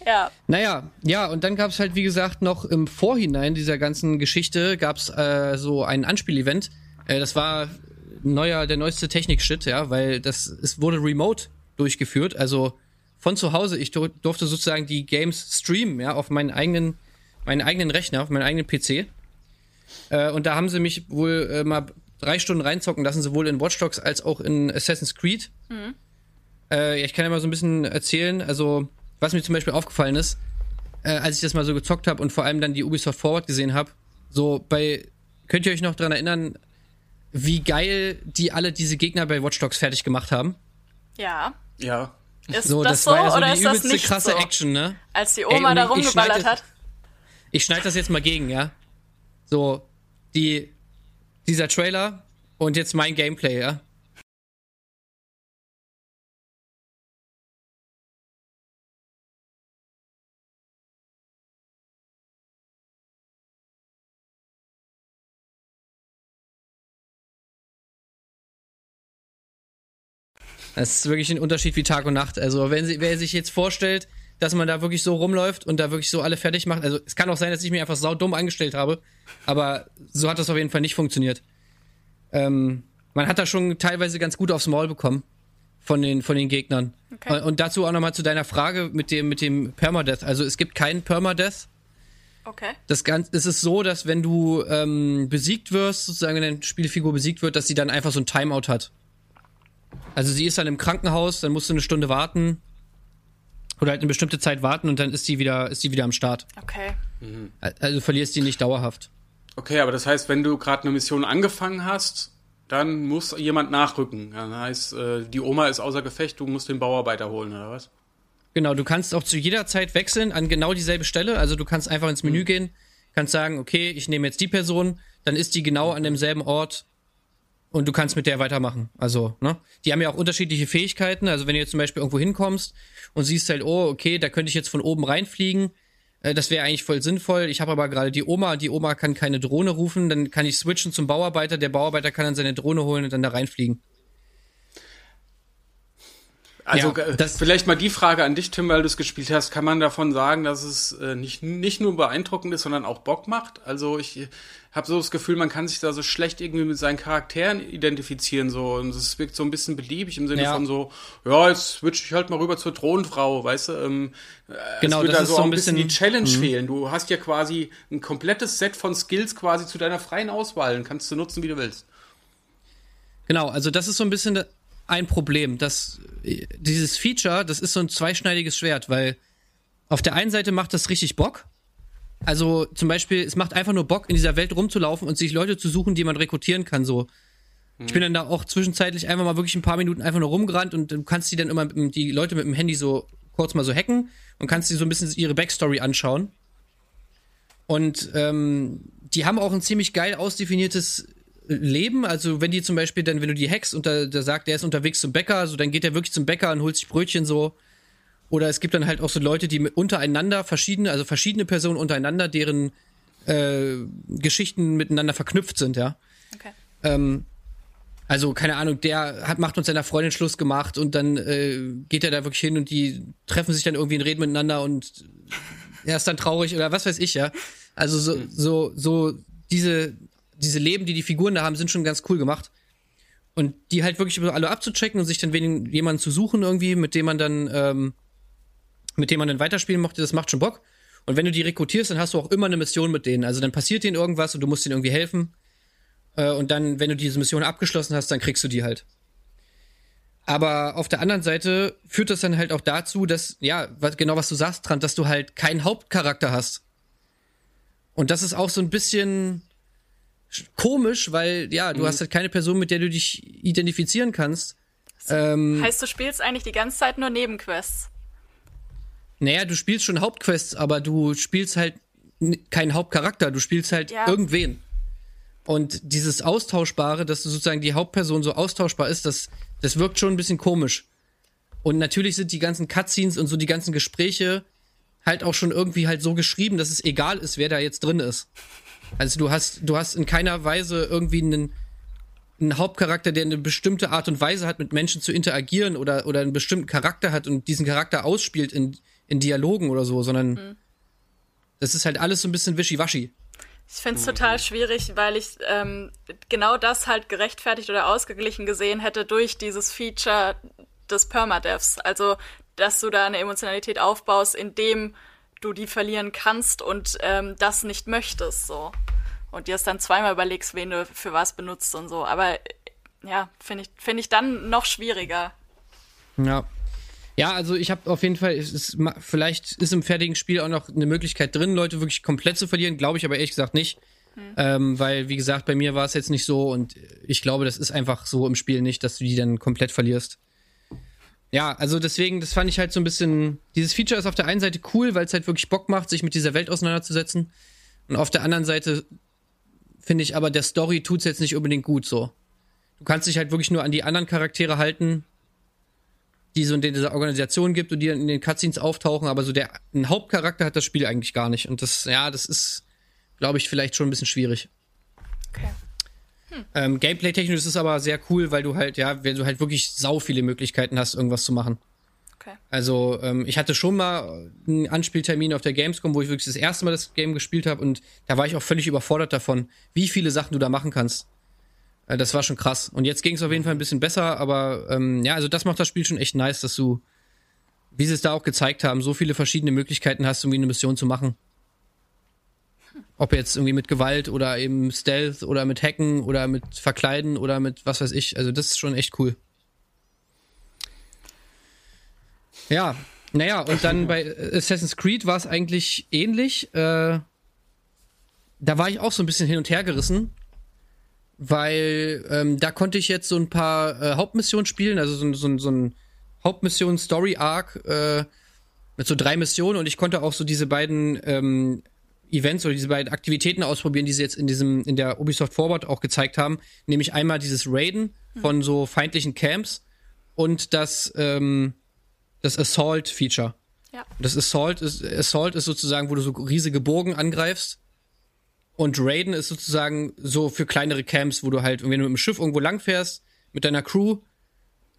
Ja. Naja, ja, und dann gab es halt, wie gesagt, noch im Vorhinein dieser ganzen Geschichte gab es äh, so ein Anspielevent. Äh, das war neuer, der neueste Technik-Shit, ja, weil das, es wurde remote durchgeführt, also von zu Hause. Ich durfte sozusagen die Games streamen, ja, auf meinen eigenen, meinen eigenen Rechner, auf meinen eigenen PC. Äh, und da haben sie mich wohl äh, mal drei Stunden reinzocken lassen, sowohl in Watch Dogs als auch in Assassin's Creed. Mhm. Äh, ja, ich kann ja mal so ein bisschen erzählen. Also, was mir zum Beispiel aufgefallen ist, äh, als ich das mal so gezockt habe und vor allem dann die Ubisoft Forward gesehen habe, so bei, könnt ihr euch noch dran erinnern, wie geil die alle diese Gegner bei Watch Dogs fertig gemacht haben? Ja. Ja. Ist so, das, das so ja so oder ist das nicht krasse so? Action, ne? Als die Oma Ey, da rumgeballert hat. Ich schneide das jetzt mal gegen, ja? So, die, dieser Trailer und jetzt mein Gameplay, ja? Das ist wirklich ein Unterschied wie Tag und Nacht. Also, wenn sie, wer sich jetzt vorstellt, dass man da wirklich so rumläuft und da wirklich so alle fertig macht. Also, es kann auch sein, dass ich mich einfach saudumm angestellt habe, aber so hat das auf jeden Fall nicht funktioniert. Ähm, man hat da schon teilweise ganz gut aufs Maul bekommen von den, von den Gegnern. Okay. Und dazu auch nochmal zu deiner Frage mit dem, mit dem Permadeath. Also, es gibt keinen Permadeath. Okay. Das Ganze, es ist so, dass wenn du ähm, besiegt wirst, sozusagen wenn eine Spielfigur besiegt wird, dass sie dann einfach so ein Timeout hat. Also sie ist dann im Krankenhaus, dann musst du eine Stunde warten oder halt eine bestimmte Zeit warten und dann ist sie wieder, ist sie wieder am Start. Okay. Mhm. Also verlierst die nicht dauerhaft. Okay, aber das heißt, wenn du gerade eine Mission angefangen hast, dann muss jemand nachrücken. Das heißt, äh, die Oma ist außer Gefecht, du musst den Bauarbeiter holen, oder was? Genau, du kannst auch zu jeder Zeit wechseln an genau dieselbe Stelle. Also du kannst einfach ins Menü mhm. gehen, kannst sagen, okay, ich nehme jetzt die Person, dann ist die genau an demselben Ort und du kannst mit der weitermachen. Also, ne? Die haben ja auch unterschiedliche Fähigkeiten. Also, wenn du jetzt zum Beispiel irgendwo hinkommst und siehst halt, oh, okay, da könnte ich jetzt von oben reinfliegen, äh, das wäre eigentlich voll sinnvoll. Ich habe aber gerade die Oma, die Oma kann keine Drohne rufen, dann kann ich switchen zum Bauarbeiter, der Bauarbeiter kann dann seine Drohne holen und dann da reinfliegen. Also ja, das vielleicht mal die Frage an dich, Tim, weil du es gespielt hast. Kann man davon sagen, dass es äh, nicht, nicht nur beeindruckend ist, sondern auch Bock macht? Also ich habe so das Gefühl, man kann sich da so schlecht irgendwie mit seinen Charakteren identifizieren so und es wirkt so ein bisschen beliebig im Sinne ja. von so, ja, jetzt switch ich halt mal rüber zur Thronfrau, weißt du? Ähm, genau, es wird das da so, ist so ein bisschen, bisschen die Challenge mhm. fehlen. Du hast ja quasi ein komplettes Set von Skills quasi zu deiner freien Auswahl und kannst du nutzen, wie du willst. Genau, also das ist so ein bisschen ein Problem. dass dieses Feature, das ist so ein zweischneidiges Schwert, weil auf der einen Seite macht das richtig Bock. Also zum Beispiel, es macht einfach nur Bock, in dieser Welt rumzulaufen und sich Leute zu suchen, die man rekrutieren kann. So, mhm. ich bin dann da auch zwischenzeitlich einfach mal wirklich ein paar Minuten einfach nur rumgerannt und du kannst die dann immer die Leute mit dem Handy so kurz mal so hacken und kannst die so ein bisschen ihre Backstory anschauen. Und ähm, die haben auch ein ziemlich geil ausdefiniertes leben. Also wenn die zum Beispiel dann, wenn du die hackst und da, da sagt, der ist unterwegs zum Bäcker, so dann geht er wirklich zum Bäcker und holt sich Brötchen so. Oder es gibt dann halt auch so Leute, die untereinander verschiedene, also verschiedene Personen untereinander, deren äh, Geschichten miteinander verknüpft sind, ja. Okay. Ähm, also, keine Ahnung, der hat, macht uns seiner Freundin Schluss gemacht und dann äh, geht er da wirklich hin und die treffen sich dann irgendwie und reden miteinander und er ist dann traurig oder was weiß ich, ja. Also so, so, so diese diese Leben, die die Figuren da haben, sind schon ganz cool gemacht. Und die halt wirklich alle abzuchecken und sich dann wenig, jemanden zu suchen irgendwie, mit dem man dann, ähm, mit dem man dann weiterspielen mochte, das macht schon Bock. Und wenn du die rekrutierst, dann hast du auch immer eine Mission mit denen. Also dann passiert denen irgendwas und du musst denen irgendwie helfen. Äh, und dann, wenn du diese Mission abgeschlossen hast, dann kriegst du die halt. Aber auf der anderen Seite führt das dann halt auch dazu, dass, ja, was, genau was du sagst, Trant, dass du halt keinen Hauptcharakter hast. Und das ist auch so ein bisschen, komisch, weil ja, du mhm. hast halt keine Person, mit der du dich identifizieren kannst. Ähm, heißt, du spielst eigentlich die ganze Zeit nur Nebenquests? Naja, du spielst schon Hauptquests, aber du spielst halt keinen Hauptcharakter, du spielst halt ja. irgendwen. Und dieses Austauschbare, dass du sozusagen die Hauptperson so austauschbar ist, das, das wirkt schon ein bisschen komisch. Und natürlich sind die ganzen Cutscenes und so die ganzen Gespräche halt auch schon irgendwie halt so geschrieben, dass es egal ist, wer da jetzt drin ist. Also du hast, du hast in keiner Weise irgendwie einen, einen Hauptcharakter, der eine bestimmte Art und Weise hat, mit Menschen zu interagieren oder, oder einen bestimmten Charakter hat und diesen Charakter ausspielt in, in Dialogen oder so, sondern mhm. das ist halt alles so ein bisschen wischiwaschi. Ich finde es total schwierig, weil ich ähm, genau das halt gerechtfertigt oder ausgeglichen gesehen hätte durch dieses Feature des Permadevs. Also, dass du da eine Emotionalität aufbaust, indem du die verlieren kannst und ähm, das nicht möchtest, so. Und dir es dann zweimal überlegst, wen du für was benutzt und so. Aber ja, finde ich, finde ich dann noch schwieriger. Ja. Ja, also ich habe auf jeden Fall, ist, vielleicht ist im fertigen Spiel auch noch eine Möglichkeit drin, Leute wirklich komplett zu verlieren, glaube ich aber ehrlich gesagt nicht. Hm. Ähm, weil, wie gesagt, bei mir war es jetzt nicht so und ich glaube, das ist einfach so im Spiel nicht, dass du die dann komplett verlierst. Ja, also deswegen, das fand ich halt so ein bisschen. Dieses Feature ist auf der einen Seite cool, weil es halt wirklich Bock macht, sich mit dieser Welt auseinanderzusetzen. Und auf der anderen Seite finde ich aber, der Story tut's jetzt nicht unbedingt gut so. Du kannst dich halt wirklich nur an die anderen Charaktere halten, die so in dieser Organisation gibt und die dann in den Cutscenes auftauchen, aber so der ein Hauptcharakter hat das Spiel eigentlich gar nicht. Und das, ja, das ist, glaube ich, vielleicht schon ein bisschen schwierig. Okay. Hm. Ähm, Gameplay-technisch ist es aber sehr cool, weil du halt, ja, weil du halt wirklich sau viele Möglichkeiten hast, irgendwas zu machen. Okay. Also, ähm, ich hatte schon mal einen Anspieltermin auf der Gamescom, wo ich wirklich das erste Mal das Game gespielt habe und da war ich auch völlig überfordert davon, wie viele Sachen du da machen kannst. Äh, das war schon krass. Und jetzt ging es auf jeden Fall ein bisschen besser, aber ähm, ja, also das macht das Spiel schon echt nice, dass du, wie sie es da auch gezeigt haben, so viele verschiedene Möglichkeiten hast, um eine Mission zu machen. Ob jetzt irgendwie mit Gewalt oder eben Stealth oder mit Hacken oder mit Verkleiden oder mit was weiß ich. Also das ist schon echt cool. Ja, naja, und dann bei Assassin's Creed war es eigentlich ähnlich. Äh, da war ich auch so ein bisschen hin und her gerissen, weil ähm, da konnte ich jetzt so ein paar äh, Hauptmissionen spielen, also so, so, so ein Hauptmission-Story-Arc äh, mit so drei Missionen und ich konnte auch so diese beiden ähm, Events oder diese beiden Aktivitäten ausprobieren, die sie jetzt in diesem, in der Ubisoft Forward auch gezeigt haben. Nämlich einmal dieses Raiden von so feindlichen Camps und das, ähm, das Assault-Feature. Ja. Das Assault ist, Assault ist sozusagen, wo du so riesige Burgen angreifst. Und Raiden ist sozusagen so für kleinere Camps, wo du halt, wenn du mit dem Schiff irgendwo langfährst, mit deiner Crew,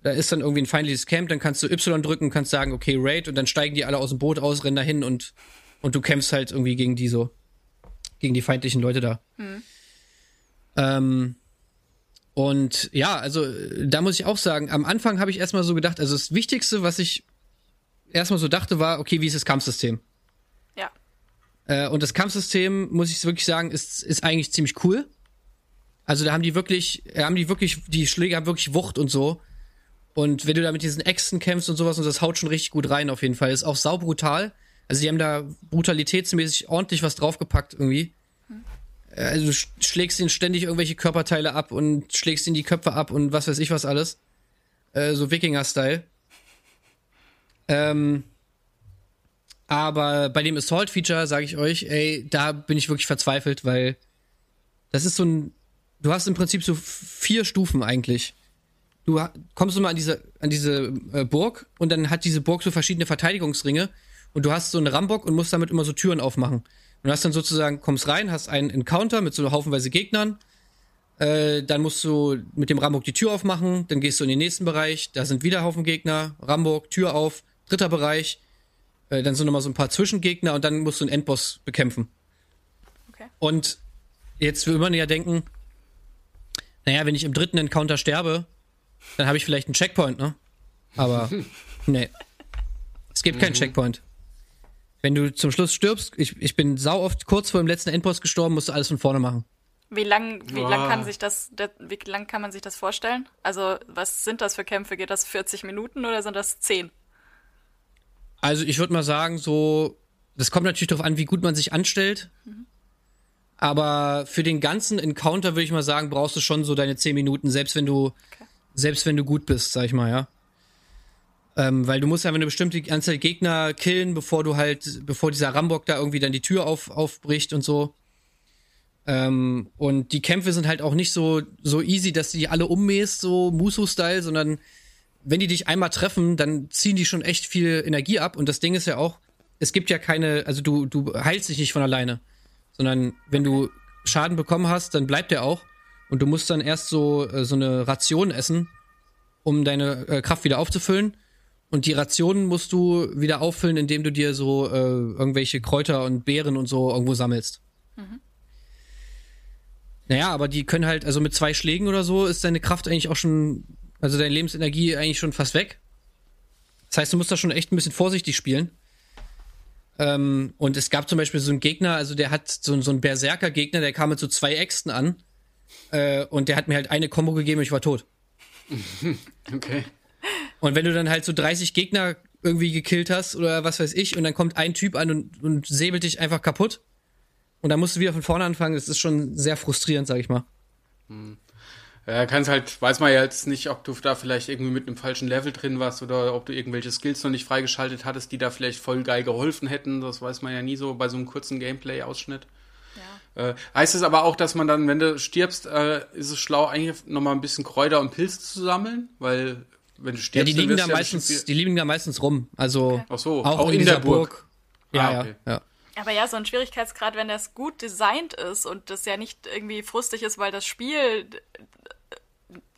da ist dann irgendwie ein feindliches Camp, dann kannst du Y drücken, kannst sagen, okay, Raid, und dann steigen die alle aus dem Boot aus, rennen dahin und und du kämpfst halt irgendwie gegen die so, gegen die feindlichen Leute da. Hm. Ähm, und ja, also da muss ich auch sagen, am Anfang habe ich erstmal so gedacht, also das Wichtigste, was ich erstmal so dachte, war, okay, wie ist das Kampfsystem? Äh, und das Kampfsystem, muss ich wirklich sagen, ist, ist eigentlich ziemlich cool. Also da haben die wirklich, haben die wirklich, die Schläge haben wirklich Wucht und so. Und wenn du da mit diesen Äxten kämpfst und sowas, und das haut schon richtig gut rein auf jeden Fall. Ist auch saubrutal. Also die haben da brutalitätsmäßig ordentlich was draufgepackt irgendwie. Also du schlägst ihnen ständig irgendwelche Körperteile ab und schlägst ihnen die Köpfe ab und was weiß ich was alles. Äh, so Wikinger-Style. Ähm, aber bei dem Assault-Feature sage ich euch, ey, da bin ich wirklich verzweifelt, weil das ist so ein. Du hast im Prinzip so vier Stufen eigentlich. Du kommst immer an diese, an diese äh, Burg und dann hat diese Burg so verschiedene Verteidigungsringe und du hast so einen Rambock und musst damit immer so Türen aufmachen. Und hast dann sozusagen, kommst rein, hast einen Encounter mit so haufenweise Gegnern, äh, dann musst du mit dem Rambock die Tür aufmachen, dann gehst du in den nächsten Bereich, da sind wieder Haufen Gegner, Rambock, Tür auf, dritter Bereich, äh, dann sind nochmal so ein paar Zwischengegner und dann musst du einen Endboss bekämpfen. Okay. Und jetzt will man ja denken, naja, wenn ich im dritten Encounter sterbe, dann habe ich vielleicht einen Checkpoint, ne? Aber nee. Es gibt keinen mhm. Checkpoint. Wenn du zum Schluss stirbst, ich, ich bin sau oft kurz vor dem letzten Endboss gestorben, musst du alles von vorne machen. Wie lang, wie lang kann sich das, wie lang kann man sich das vorstellen? Also, was sind das für Kämpfe? Geht das 40 Minuten oder sind das 10? Also, ich würde mal sagen, so, das kommt natürlich darauf an, wie gut man sich anstellt. Mhm. Aber für den ganzen Encounter würde ich mal sagen, brauchst du schon so deine 10 Minuten, selbst wenn du, okay. selbst wenn du gut bist, sag ich mal, ja. Ähm, weil du musst einfach eine bestimmte Anzahl Gegner killen, bevor du halt, bevor dieser Rambock da irgendwie dann die Tür auf, aufbricht und so. Ähm, und die Kämpfe sind halt auch nicht so, so easy, dass du die alle ummähst, so Musu-Style, sondern wenn die dich einmal treffen, dann ziehen die schon echt viel Energie ab. Und das Ding ist ja auch, es gibt ja keine, also du, du heilst dich nicht von alleine, sondern wenn du Schaden bekommen hast, dann bleibt der auch. Und du musst dann erst so, äh, so eine Ration essen, um deine äh, Kraft wieder aufzufüllen. Und die Rationen musst du wieder auffüllen, indem du dir so äh, irgendwelche Kräuter und Beeren und so irgendwo sammelst. Mhm. Naja, aber die können halt, also mit zwei Schlägen oder so ist deine Kraft eigentlich auch schon, also deine Lebensenergie eigentlich schon fast weg. Das heißt, du musst da schon echt ein bisschen vorsichtig spielen. Ähm, und es gab zum Beispiel so einen Gegner, also der hat so, so einen Berserker-Gegner, der kam mit so zwei Äxten an. Äh, und der hat mir halt eine Kombo gegeben und ich war tot. okay. Und wenn du dann halt so 30 Gegner irgendwie gekillt hast oder was weiß ich, und dann kommt ein Typ an und, und säbelt dich einfach kaputt. Und dann musst du wieder von vorne anfangen. Das ist schon sehr frustrierend, sag ich mal. Ja, kannst halt, weiß man ja jetzt nicht, ob du da vielleicht irgendwie mit einem falschen Level drin warst oder ob du irgendwelche Skills noch nicht freigeschaltet hattest, die da vielleicht voll geil geholfen hätten. Das weiß man ja nie so bei so einem kurzen Gameplay-Ausschnitt. Ja. Äh, heißt es aber auch, dass man dann, wenn du stirbst, äh, ist es schlau, eigentlich nochmal ein bisschen Kräuter und Pilze zu sammeln? Weil wenn du stirbst, ja, die liegen da ja meistens, die liegen da meistens rum. Also okay. Ach so, auch, auch in, in der Burg. Burg. Ja, ah, okay. ja, ja. Aber ja, so ein Schwierigkeitsgrad, wenn das gut designt ist und das ja nicht irgendwie frustig ist, weil das Spiel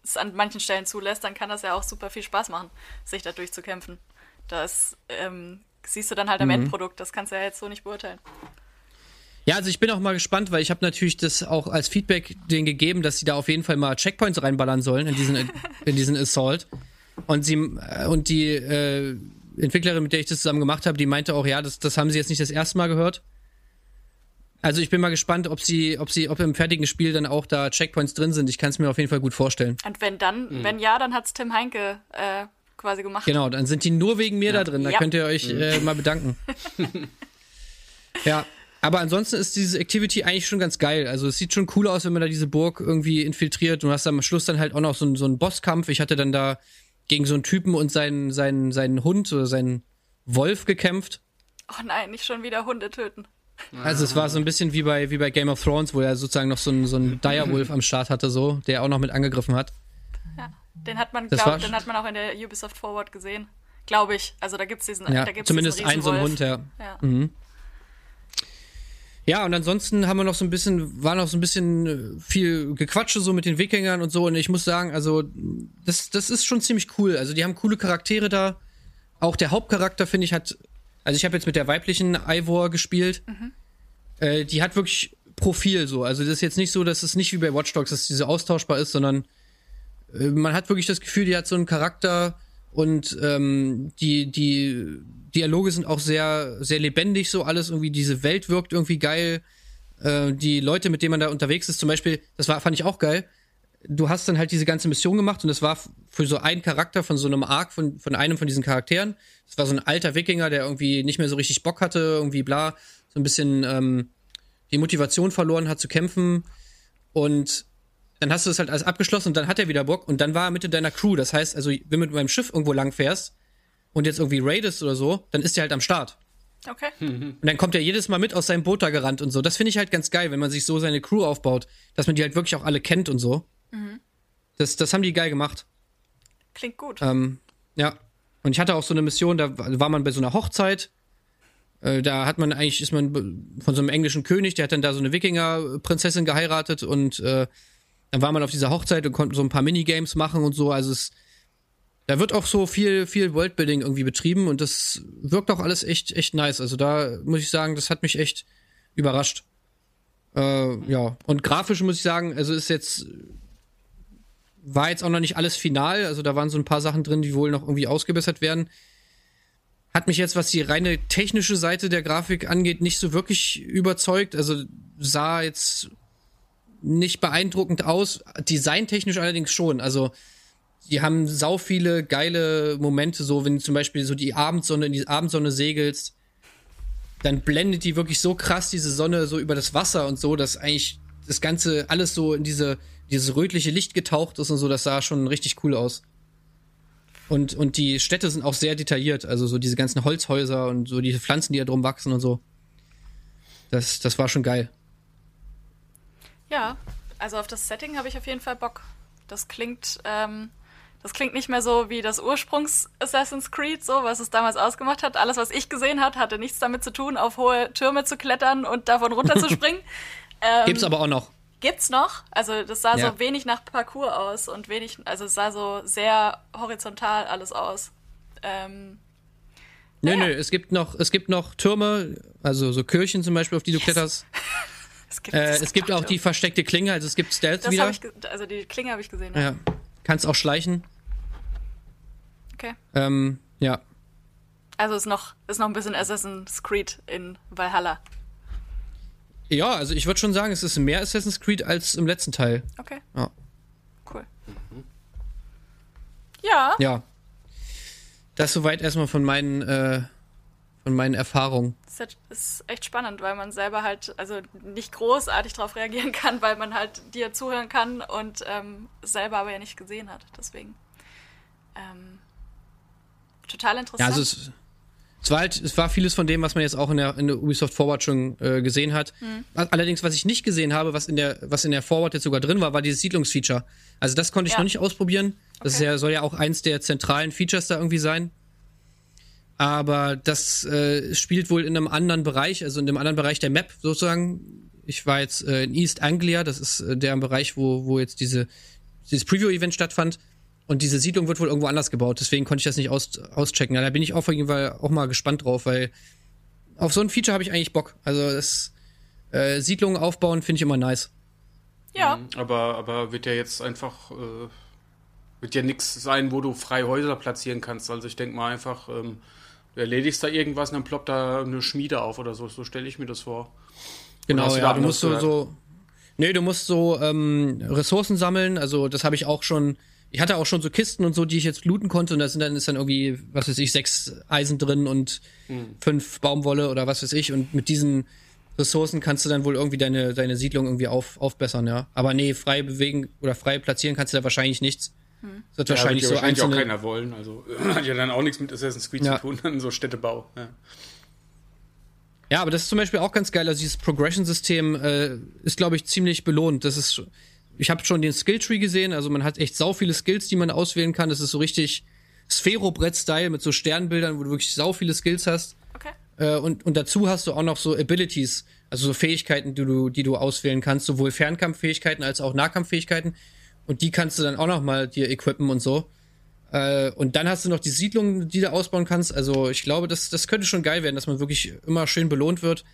es an manchen Stellen zulässt, dann kann das ja auch super viel Spaß machen, sich da durchzukämpfen. Das ähm, siehst du dann halt am mhm. Endprodukt, das kannst du ja jetzt so nicht beurteilen. Ja, also ich bin auch mal gespannt, weil ich habe natürlich das auch als Feedback denen gegeben, dass sie da auf jeden Fall mal Checkpoints reinballern sollen in diesen, in diesen Assault. Und sie äh, und die äh, Entwicklerin, mit der ich das zusammen gemacht habe, die meinte auch, ja, das, das haben sie jetzt nicht das erste Mal gehört. Also ich bin mal gespannt, ob sie, ob sie, ob im fertigen Spiel dann auch da Checkpoints drin sind. Ich kann es mir auf jeden Fall gut vorstellen. Und wenn dann, mhm. wenn ja, dann hat es Tim Heinke äh, quasi gemacht. Genau, dann sind die nur wegen mir ja. da drin. Da ja. könnt ihr euch äh, mal bedanken. ja. Aber ansonsten ist diese Activity eigentlich schon ganz geil. Also es sieht schon cool aus, wenn man da diese Burg irgendwie infiltriert. Du hast am Schluss dann halt auch noch so, so einen Bosskampf. Ich hatte dann da gegen so einen Typen und seinen, seinen, seinen Hund oder seinen Wolf gekämpft. Oh nein, nicht schon wieder Hunde töten. Also es war so ein bisschen wie bei, wie bei Game of Thrones, wo er sozusagen noch so einen, so einen Direwolf am Start hatte, so, der auch noch mit angegriffen hat. Ja, den hat man, glaub, den hat man auch in der Ubisoft Forward gesehen. Glaube ich. Also da gibt es diesen, ja, da gibt's zumindest einen so einen Hund, ja. Ja. Mhm. Ja, und ansonsten haben wir noch so ein bisschen, war noch so ein bisschen äh, viel Gequatsche so mit den Wikingern und so. Und ich muss sagen, also, das, das ist schon ziemlich cool. Also, die haben coole Charaktere da. Auch der Hauptcharakter, finde ich, hat. Also, ich habe jetzt mit der weiblichen Ivor gespielt. Mhm. Äh, die hat wirklich Profil so. Also, das ist jetzt nicht so, dass es nicht wie bei Watch Dogs, dass diese austauschbar ist, sondern äh, man hat wirklich das Gefühl, die hat so einen Charakter und ähm, die, die Dialoge sind auch sehr, sehr lebendig, so alles irgendwie, diese Welt wirkt irgendwie geil. Äh, die Leute, mit denen man da unterwegs ist, zum Beispiel, das war, fand ich auch geil. Du hast dann halt diese ganze Mission gemacht und das war für so einen Charakter von so einem Arc von, von einem von diesen Charakteren. Das war so ein alter Wikinger, der irgendwie nicht mehr so richtig Bock hatte, irgendwie bla, so ein bisschen ähm, die Motivation verloren hat zu kämpfen. Und dann hast du das halt alles abgeschlossen und dann hat er wieder Bock und dann war er Mitte deiner Crew. Das heißt, also, wenn du mit meinem Schiff irgendwo lang fährst, und jetzt irgendwie raidest oder so, dann ist der halt am Start. Okay. Und dann kommt er jedes Mal mit aus seinem Boot da gerannt und so. Das finde ich halt ganz geil, wenn man sich so seine Crew aufbaut, dass man die halt wirklich auch alle kennt und so. Mhm. Das, das haben die geil gemacht. Klingt gut. Ähm, ja. Und ich hatte auch so eine Mission, da war man bei so einer Hochzeit. Äh, da hat man eigentlich, ist man von so einem englischen König, der hat dann da so eine Wikinger-Prinzessin geheiratet und äh, dann war man auf dieser Hochzeit und konnte so ein paar Minigames machen und so. Also es da wird auch so viel, viel Worldbuilding irgendwie betrieben und das wirkt auch alles echt, echt nice. Also da muss ich sagen, das hat mich echt überrascht. Äh, ja, und grafisch muss ich sagen, also ist jetzt, war jetzt auch noch nicht alles final. Also da waren so ein paar Sachen drin, die wohl noch irgendwie ausgebessert werden. Hat mich jetzt, was die reine technische Seite der Grafik angeht, nicht so wirklich überzeugt. Also sah jetzt nicht beeindruckend aus. Designtechnisch allerdings schon. Also die haben sau viele geile Momente, so wenn du zum Beispiel so die Abendsonne in die Abendsonne segelst, dann blendet die wirklich so krass diese Sonne so über das Wasser und so, dass eigentlich das Ganze alles so in diese, dieses rötliche Licht getaucht ist und so, das sah schon richtig cool aus. Und, und die Städte sind auch sehr detailliert, also so diese ganzen Holzhäuser und so diese Pflanzen, die da drum wachsen und so. Das, das war schon geil. Ja, also auf das Setting habe ich auf jeden Fall Bock. Das klingt, ähm, das klingt nicht mehr so wie das Ursprungs Assassin's Creed, so was es damals ausgemacht hat. Alles, was ich gesehen hat, hatte nichts damit zu tun, auf hohe Türme zu klettern und davon runterzuspringen. ähm, Gibt's aber auch noch. Gibt's noch? Also das sah ja. so wenig nach Parcours aus und wenig, also es sah so sehr horizontal alles aus. Ähm, nö, naja. nö, es gibt noch, es gibt noch Türme, also so Kirchen zum Beispiel, auf die du yes. kletterst. es gibt, äh, es gibt auch die versteckte Klinge, also es gibt Stealth das wieder. Ich, also die Klinge habe ich gesehen. Ja. ja. Kannst auch schleichen. Okay. Ähm, ja. Also ist noch, ist noch ein bisschen Assassin's Creed in Valhalla. Ja, also ich würde schon sagen, es ist mehr Assassin's Creed als im letzten Teil. Okay. Ja. Cool. Ja. Ja. Das soweit erstmal von meinen, äh, von meinen Erfahrungen. Das ist echt spannend, weil man selber halt, also nicht großartig darauf reagieren kann, weil man halt dir zuhören kann und ähm, selber aber ja nicht gesehen hat. Deswegen. Ähm, total interessant. Ja, also es, es war halt, es war vieles von dem, was man jetzt auch in der, in der Ubisoft Forward schon äh, gesehen hat. Mhm. Allerdings, was ich nicht gesehen habe, was in der, was in der Forward jetzt sogar drin war, war dieses Siedlungsfeature. Also das konnte ich ja. noch nicht ausprobieren. Das okay. ja, soll ja auch eins der zentralen Features da irgendwie sein. Aber das äh, spielt wohl in einem anderen Bereich, also in dem anderen Bereich der Map sozusagen. Ich war jetzt äh, in East Anglia, das ist äh, der Bereich, wo, wo jetzt diese, dieses Preview-Event stattfand. Und diese Siedlung wird wohl irgendwo anders gebaut, deswegen konnte ich das nicht aus, auschecken. Ja, da bin ich auf jeden Fall auch mal gespannt drauf, weil auf so ein Feature habe ich eigentlich Bock. Also das äh, Siedlungen aufbauen finde ich immer nice. Ja. Mhm, aber, aber wird ja jetzt einfach, äh, wird ja nichts sein, wo du frei Häuser platzieren kannst. Also ich denke mal einfach, ähm, du erledigst da irgendwas und dann ploppt da eine Schmiede auf oder so. So stelle ich mir das vor. Genau, ja, du musst so, so, nee, du musst so ähm, Ressourcen sammeln. Also das habe ich auch schon ich hatte auch schon so Kisten und so, die ich jetzt looten konnte und da sind dann ist dann irgendwie, was weiß ich, sechs Eisen drin und mhm. fünf Baumwolle oder was weiß ich und mit diesen Ressourcen kannst du dann wohl irgendwie deine, deine Siedlung irgendwie auf, aufbessern, ja. Aber nee, frei bewegen oder frei platzieren kannst du da wahrscheinlich nichts. Hm. Das wird ja, wahrscheinlich wird so wahrscheinlich einzelne... auch keiner wollen. Also hat ja dann auch nichts mit Assassin's Creed ja. zu tun, dann so Städtebau. Ja. ja, aber das ist zum Beispiel auch ganz geil. Also dieses Progression-System äh, ist, glaube ich, ziemlich belohnt. Das ist ich habe schon den Skilltree gesehen, also man hat echt sau viele Skills, die man auswählen kann. Das ist so richtig Sphero-Brett-Style mit so Sternbildern, wo du wirklich sau viele Skills hast. Okay. Äh, und, und dazu hast du auch noch so Abilities, also so Fähigkeiten, die du, die du auswählen kannst, sowohl Fernkampffähigkeiten als auch Nahkampffähigkeiten. Und die kannst du dann auch noch mal dir equippen und so. Äh, und dann hast du noch die Siedlungen, die du ausbauen kannst. Also ich glaube, das, das könnte schon geil werden, dass man wirklich immer schön belohnt wird.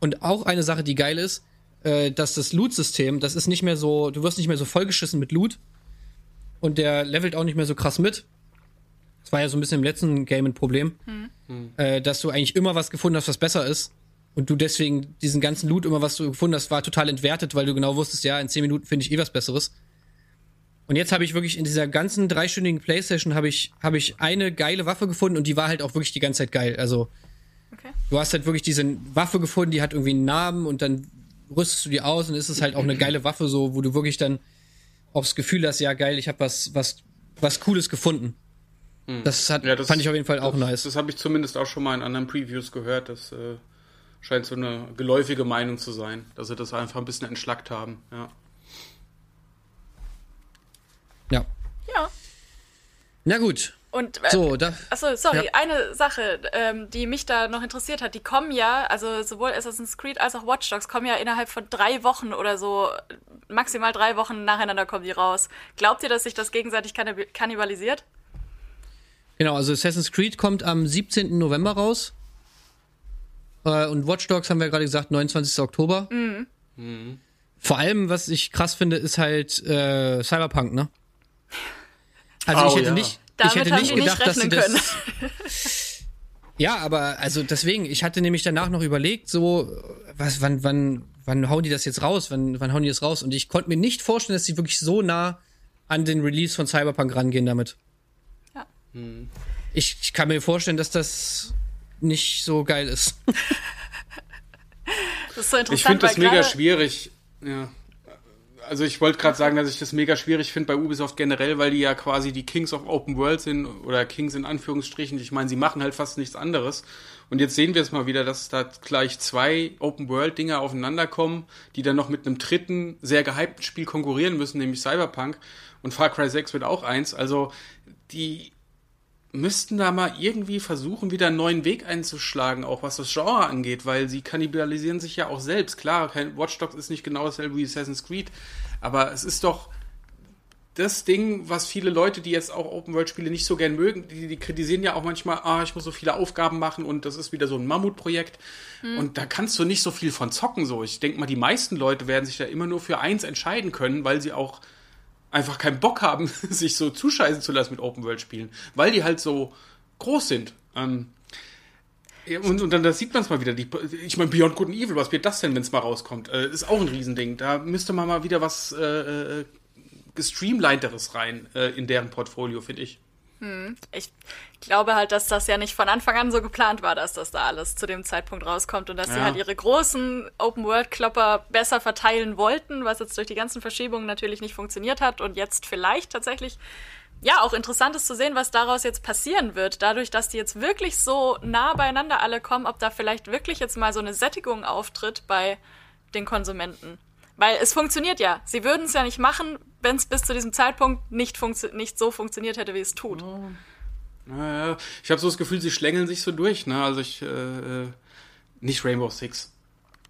Und auch eine Sache, die geil ist, äh, dass das Loot-System, das ist nicht mehr so, du wirst nicht mehr so vollgeschissen mit Loot und der levelt auch nicht mehr so krass mit. Das war ja so ein bisschen im letzten Game ein Problem, hm. äh, dass du eigentlich immer was gefunden hast, was besser ist. Und du deswegen diesen ganzen Loot, immer was du gefunden hast, war total entwertet, weil du genau wusstest, ja, in 10 Minuten finde ich eh was Besseres. Und jetzt habe ich wirklich in dieser ganzen dreistündigen Playstation habe ich, hab ich eine geile Waffe gefunden und die war halt auch wirklich die ganze Zeit geil. Also, okay. du hast halt wirklich diese Waffe gefunden, die hat irgendwie einen Namen und dann rüstest du die aus und ist es halt auch eine geile Waffe, so, wo du wirklich dann aufs Gefühl hast, ja geil, ich habe was, was, was Cooles gefunden. Hm. Das, hat, ja, das fand ich auf jeden Fall auch das, nice. Das habe ich zumindest auch schon mal in anderen Previews gehört. Das äh, scheint so eine geläufige Meinung zu sein, dass sie das einfach ein bisschen entschlackt haben. Ja. Ja. Ja. Na gut. Und äh, so, da, achso, sorry, ja. eine Sache, ähm, die mich da noch interessiert hat, die kommen ja, also sowohl Assassin's Creed als auch Watch Dogs kommen ja innerhalb von drei Wochen oder so, maximal drei Wochen nacheinander kommen die raus. Glaubt ihr, dass sich das gegenseitig kannibalisiert? Genau, also Assassin's Creed kommt am 17. November raus. Äh, und Watch Dogs haben wir gerade gesagt, 29. Oktober. Mhm. Mhm. Vor allem, was ich krass finde, ist halt äh, Cyberpunk, ne? Also oh, ich hätte ja. nicht, damit ich hätte nicht gedacht, nicht dass sie das. ja, aber also deswegen, ich hatte nämlich danach noch überlegt, so, was, wann, wann, wann hauen die das jetzt raus? Wann, wann hauen die das raus? Und ich konnte mir nicht vorstellen, dass sie wirklich so nah an den Release von Cyberpunk rangehen damit. Ja. Hm. Ich, ich kann mir vorstellen, dass das nicht so geil ist. das ist so interessant. Ich finde das mega schwierig. Ja also ich wollte gerade sagen, dass ich das mega schwierig finde bei Ubisoft generell, weil die ja quasi die Kings of Open World sind oder Kings in Anführungsstrichen. Ich meine, sie machen halt fast nichts anderes. Und jetzt sehen wir es mal wieder, dass da gleich zwei Open World Dinge aufeinander kommen, die dann noch mit einem dritten sehr gehypten Spiel konkurrieren müssen, nämlich Cyberpunk. Und Far Cry 6 wird auch eins. Also die müssten da mal irgendwie versuchen, wieder einen neuen Weg einzuschlagen, auch was das Genre angeht, weil sie kannibalisieren sich ja auch selbst. Klar, kein Watch Dogs ist nicht genau dasselbe wie Assassin's Creed, aber es ist doch das Ding, was viele Leute, die jetzt auch Open-World-Spiele nicht so gern mögen, die, die, kritisieren ja auch manchmal, ah, ich muss so viele Aufgaben machen und das ist wieder so ein Mammutprojekt. Mhm. Und da kannst du nicht so viel von zocken so. Ich denke mal, die meisten Leute werden sich da immer nur für eins entscheiden können, weil sie auch einfach keinen Bock haben, sich so zuscheißen zu lassen mit Open-World-Spielen, weil die halt so groß sind. Ähm, und, und dann da sieht man es mal wieder. Die, ich meine, Beyond Good and Evil, was wird das denn, wenn es mal rauskommt? Äh, ist auch ein Riesending. Da müsste man mal wieder was äh, äh gestreamlineteres rein äh, in deren Portfolio, finde ich. Hm. Ich glaube halt, dass das ja nicht von Anfang an so geplant war, dass das da alles zu dem Zeitpunkt rauskommt und dass ja. sie halt ihre großen Open-World-Klopper besser verteilen wollten, was jetzt durch die ganzen Verschiebungen natürlich nicht funktioniert hat und jetzt vielleicht tatsächlich ja auch interessant ist zu sehen, was daraus jetzt passieren wird, dadurch, dass die jetzt wirklich so nah beieinander alle kommen, ob da vielleicht wirklich jetzt mal so eine Sättigung auftritt bei den Konsumenten. Weil es funktioniert ja. Sie würden es ja nicht machen, wenn es bis zu diesem Zeitpunkt nicht, nicht so funktioniert hätte, wie es tut. Oh. Naja, ich habe so das Gefühl, sie schlängeln sich so durch. Ne? Also ich, äh, äh, nicht Rainbow Six.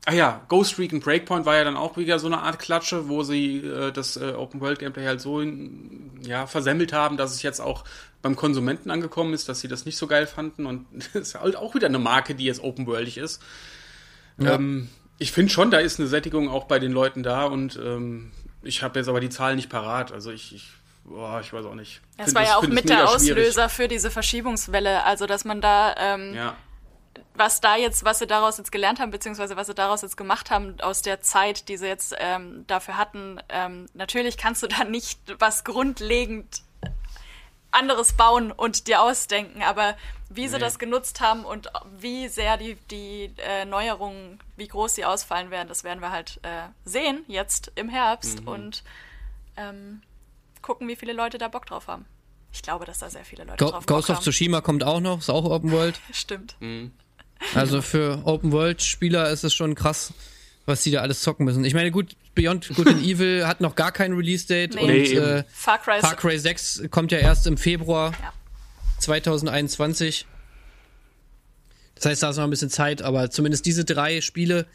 Ah ja, Ghost Streak und Breakpoint war ja dann auch wieder so eine Art Klatsche, wo sie äh, das äh, Open World Gameplay halt so in, ja, versemmelt haben, dass es jetzt auch beim Konsumenten angekommen ist, dass sie das nicht so geil fanden. Und das ist halt auch wieder eine Marke, die jetzt open worldig ist. Ja. Ähm, ich finde schon, da ist eine Sättigung auch bei den Leuten da und ähm, ich habe jetzt aber die Zahlen nicht parat. Also ich, ich, boah, ich weiß auch nicht. Es war ja auch mit der Auslöser schwierig. für diese Verschiebungswelle, also dass man da ähm, ja. was da jetzt, was sie daraus jetzt gelernt haben, beziehungsweise was sie daraus jetzt gemacht haben aus der Zeit, die sie jetzt ähm, dafür hatten. Ähm, natürlich kannst du da nicht was grundlegend anderes bauen und dir ausdenken, aber wie nee. sie das genutzt haben und wie sehr die, die äh, Neuerungen, wie groß sie ausfallen werden, das werden wir halt äh, sehen jetzt im Herbst mhm. und ähm, gucken, wie viele Leute da Bock drauf haben. Ich glaube, dass da sehr viele Leute Go drauf Bock Ghost of Tsushima kommt auch noch, ist auch Open World. Stimmt. Mhm. Also für Open World Spieler ist es schon krass, was sie da alles zocken müssen. Ich meine, gut, Beyond Good and Evil hat noch gar kein Release-Date nee. und nee, äh, Far, Cry Far Cry 6 kommt ja erst im Februar ja. 2021. Das heißt, da ist noch ein bisschen Zeit, aber zumindest diese drei Spiele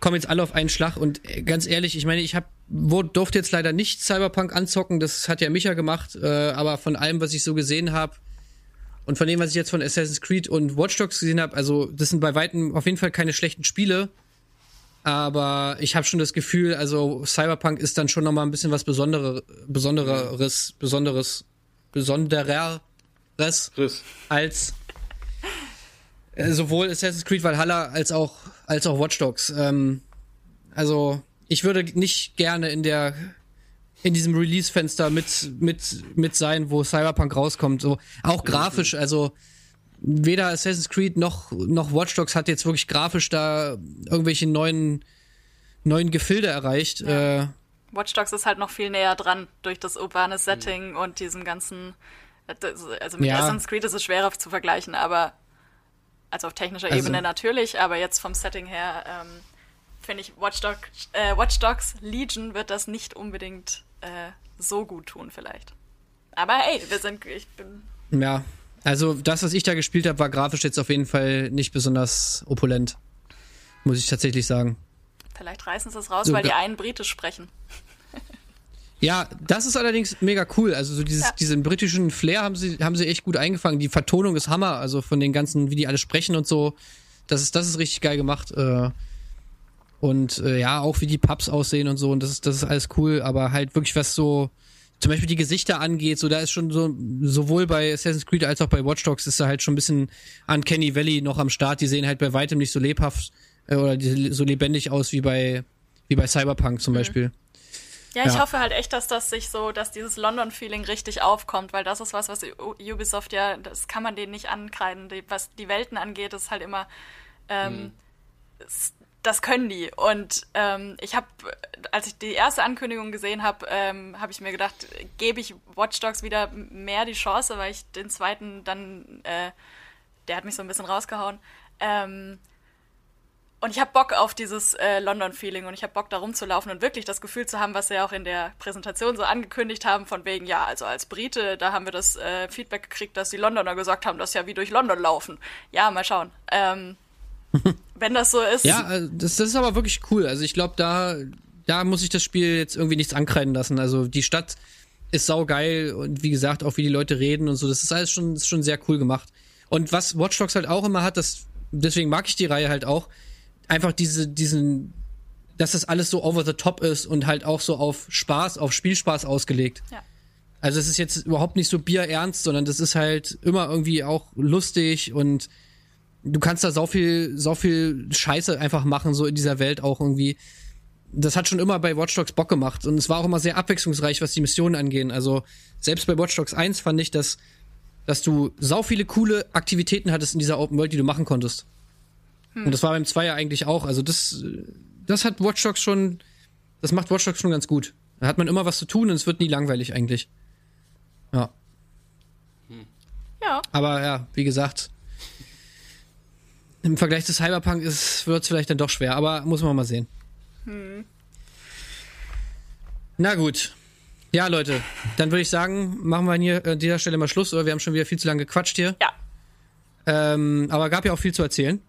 kommen jetzt alle auf einen Schlag und äh, ganz ehrlich, ich meine, ich habe durfte jetzt leider nicht Cyberpunk anzocken, das hat ja Micha gemacht, äh, aber von allem, was ich so gesehen habe und von dem, was ich jetzt von Assassin's Creed und Watch Dogs gesehen habe, also das sind bei weitem auf jeden Fall keine schlechten Spiele. Aber ich habe schon das Gefühl, also Cyberpunk ist dann schon noch mal ein bisschen was Besonderes, Besonderes, Besonderes, Besondereres Riss. als äh, sowohl Assassin's Creed Valhalla als auch als auch Watch Dogs. Ähm, also ich würde nicht gerne in der in diesem Release-Fenster mit mit mit sein, wo Cyberpunk rauskommt. So auch grafisch, also weder Assassin's Creed noch, noch Watch Dogs hat jetzt wirklich grafisch da irgendwelche neuen, neuen Gefilde erreicht. Ja. Äh, Watch Dogs ist halt noch viel näher dran durch das urbane Setting mhm. und diesem ganzen. Also mit ja. Assassin's Creed ist es schwerer zu vergleichen, aber also auf technischer also, Ebene natürlich, aber jetzt vom Setting her ähm, finde ich Watch, Dog, äh, Watch Dogs Legion wird das nicht unbedingt äh, so gut tun vielleicht. Aber hey, wir sind, ich bin. Ja, also das, was ich da gespielt habe, war grafisch jetzt auf jeden Fall nicht besonders opulent. Muss ich tatsächlich sagen. Vielleicht reißen sie es raus, so, weil die einen britisch sprechen. Ja, das ist allerdings mega cool. Also so dieses, ja. diesen britischen Flair haben sie, haben sie echt gut eingefangen. Die Vertonung ist Hammer, also von den ganzen, wie die alle sprechen und so. Das ist, das ist richtig geil gemacht. Äh. Und äh, ja, auch wie die Pubs aussehen und so. Und das ist, das ist alles cool, aber halt wirklich was so zum Beispiel die Gesichter angeht, so da ist schon so, sowohl bei Assassin's Creed als auch bei Watch Dogs ist da halt schon ein bisschen an Kenny Valley noch am Start. Die sehen halt bei weitem nicht so lebhaft äh, oder die, so lebendig aus wie bei, wie bei Cyberpunk zum mhm. Beispiel. Ja, ich ja. hoffe halt echt, dass das sich so, dass dieses London-Feeling richtig aufkommt, weil das ist was, was Ubisoft ja, das kann man denen nicht ankreiden. Die, was die Welten angeht, ist halt immer ähm, mhm das können die. Und ähm, ich habe, als ich die erste Ankündigung gesehen habe, ähm, habe ich mir gedacht, gebe ich Watch Dogs wieder mehr die Chance, weil ich den zweiten dann, äh, der hat mich so ein bisschen rausgehauen. Ähm, und ich habe Bock auf dieses äh, London-Feeling und ich habe Bock da rumzulaufen und wirklich das Gefühl zu haben, was sie auch in der Präsentation so angekündigt haben, von wegen, ja, also als Brite, da haben wir das äh, Feedback gekriegt, dass die Londoner gesagt haben, das ist ja wie durch London laufen. Ja, mal schauen. Ähm, wenn das so ist. Ja, äh, das, das ist aber wirklich cool. Also ich glaube, da, da muss ich das Spiel jetzt irgendwie nichts ankreiden lassen. Also die Stadt ist saugeil und wie gesagt, auch wie die Leute reden und so, das ist alles schon, ist schon sehr cool gemacht. Und was Watch Dogs halt auch immer hat, das, deswegen mag ich die Reihe halt auch, einfach diese, diesen, dass das alles so over the top ist und halt auch so auf Spaß, auf Spielspaß ausgelegt. Ja. Also es ist jetzt überhaupt nicht so bierernst, sondern das ist halt immer irgendwie auch lustig und du kannst da so viel, so viel Scheiße einfach machen, so in dieser Welt auch irgendwie. Das hat schon immer bei Watch Dogs Bock gemacht und es war auch immer sehr abwechslungsreich, was die Missionen angehen. Also selbst bei Watch Dogs 1 fand ich, dass, dass du sau viele coole Aktivitäten hattest in dieser Open World, die du machen konntest. Und das war beim Zweier eigentlich auch. Also das, das hat Watch Dogs schon, das macht Watch Dogs schon ganz gut. Da hat man immer was zu tun und es wird nie langweilig eigentlich. Ja. Ja. Aber ja, wie gesagt, im Vergleich zu Cyberpunk wird es vielleicht dann doch schwer, aber muss man mal sehen. Na gut. Ja, Leute, dann würde ich sagen, machen wir hier an dieser Stelle mal Schluss, oder wir haben schon wieder viel zu lange gequatscht hier. Ja. Ähm, aber gab ja auch viel zu erzählen.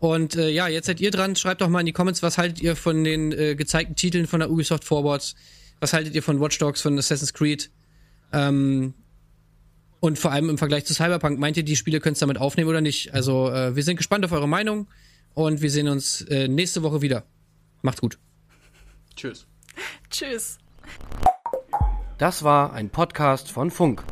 Und äh, ja, jetzt seid ihr dran. Schreibt doch mal in die Comments, was haltet ihr von den äh, gezeigten Titeln von der Ubisoft Forward? Was haltet ihr von Watch Dogs, von Assassin's Creed? Ähm, und vor allem im Vergleich zu Cyberpunk, meint ihr, die Spiele könnt ihr damit aufnehmen oder nicht? Also, äh, wir sind gespannt auf eure Meinung und wir sehen uns äh, nächste Woche wieder. Macht's gut. Tschüss. Tschüss. Das war ein Podcast von Funk.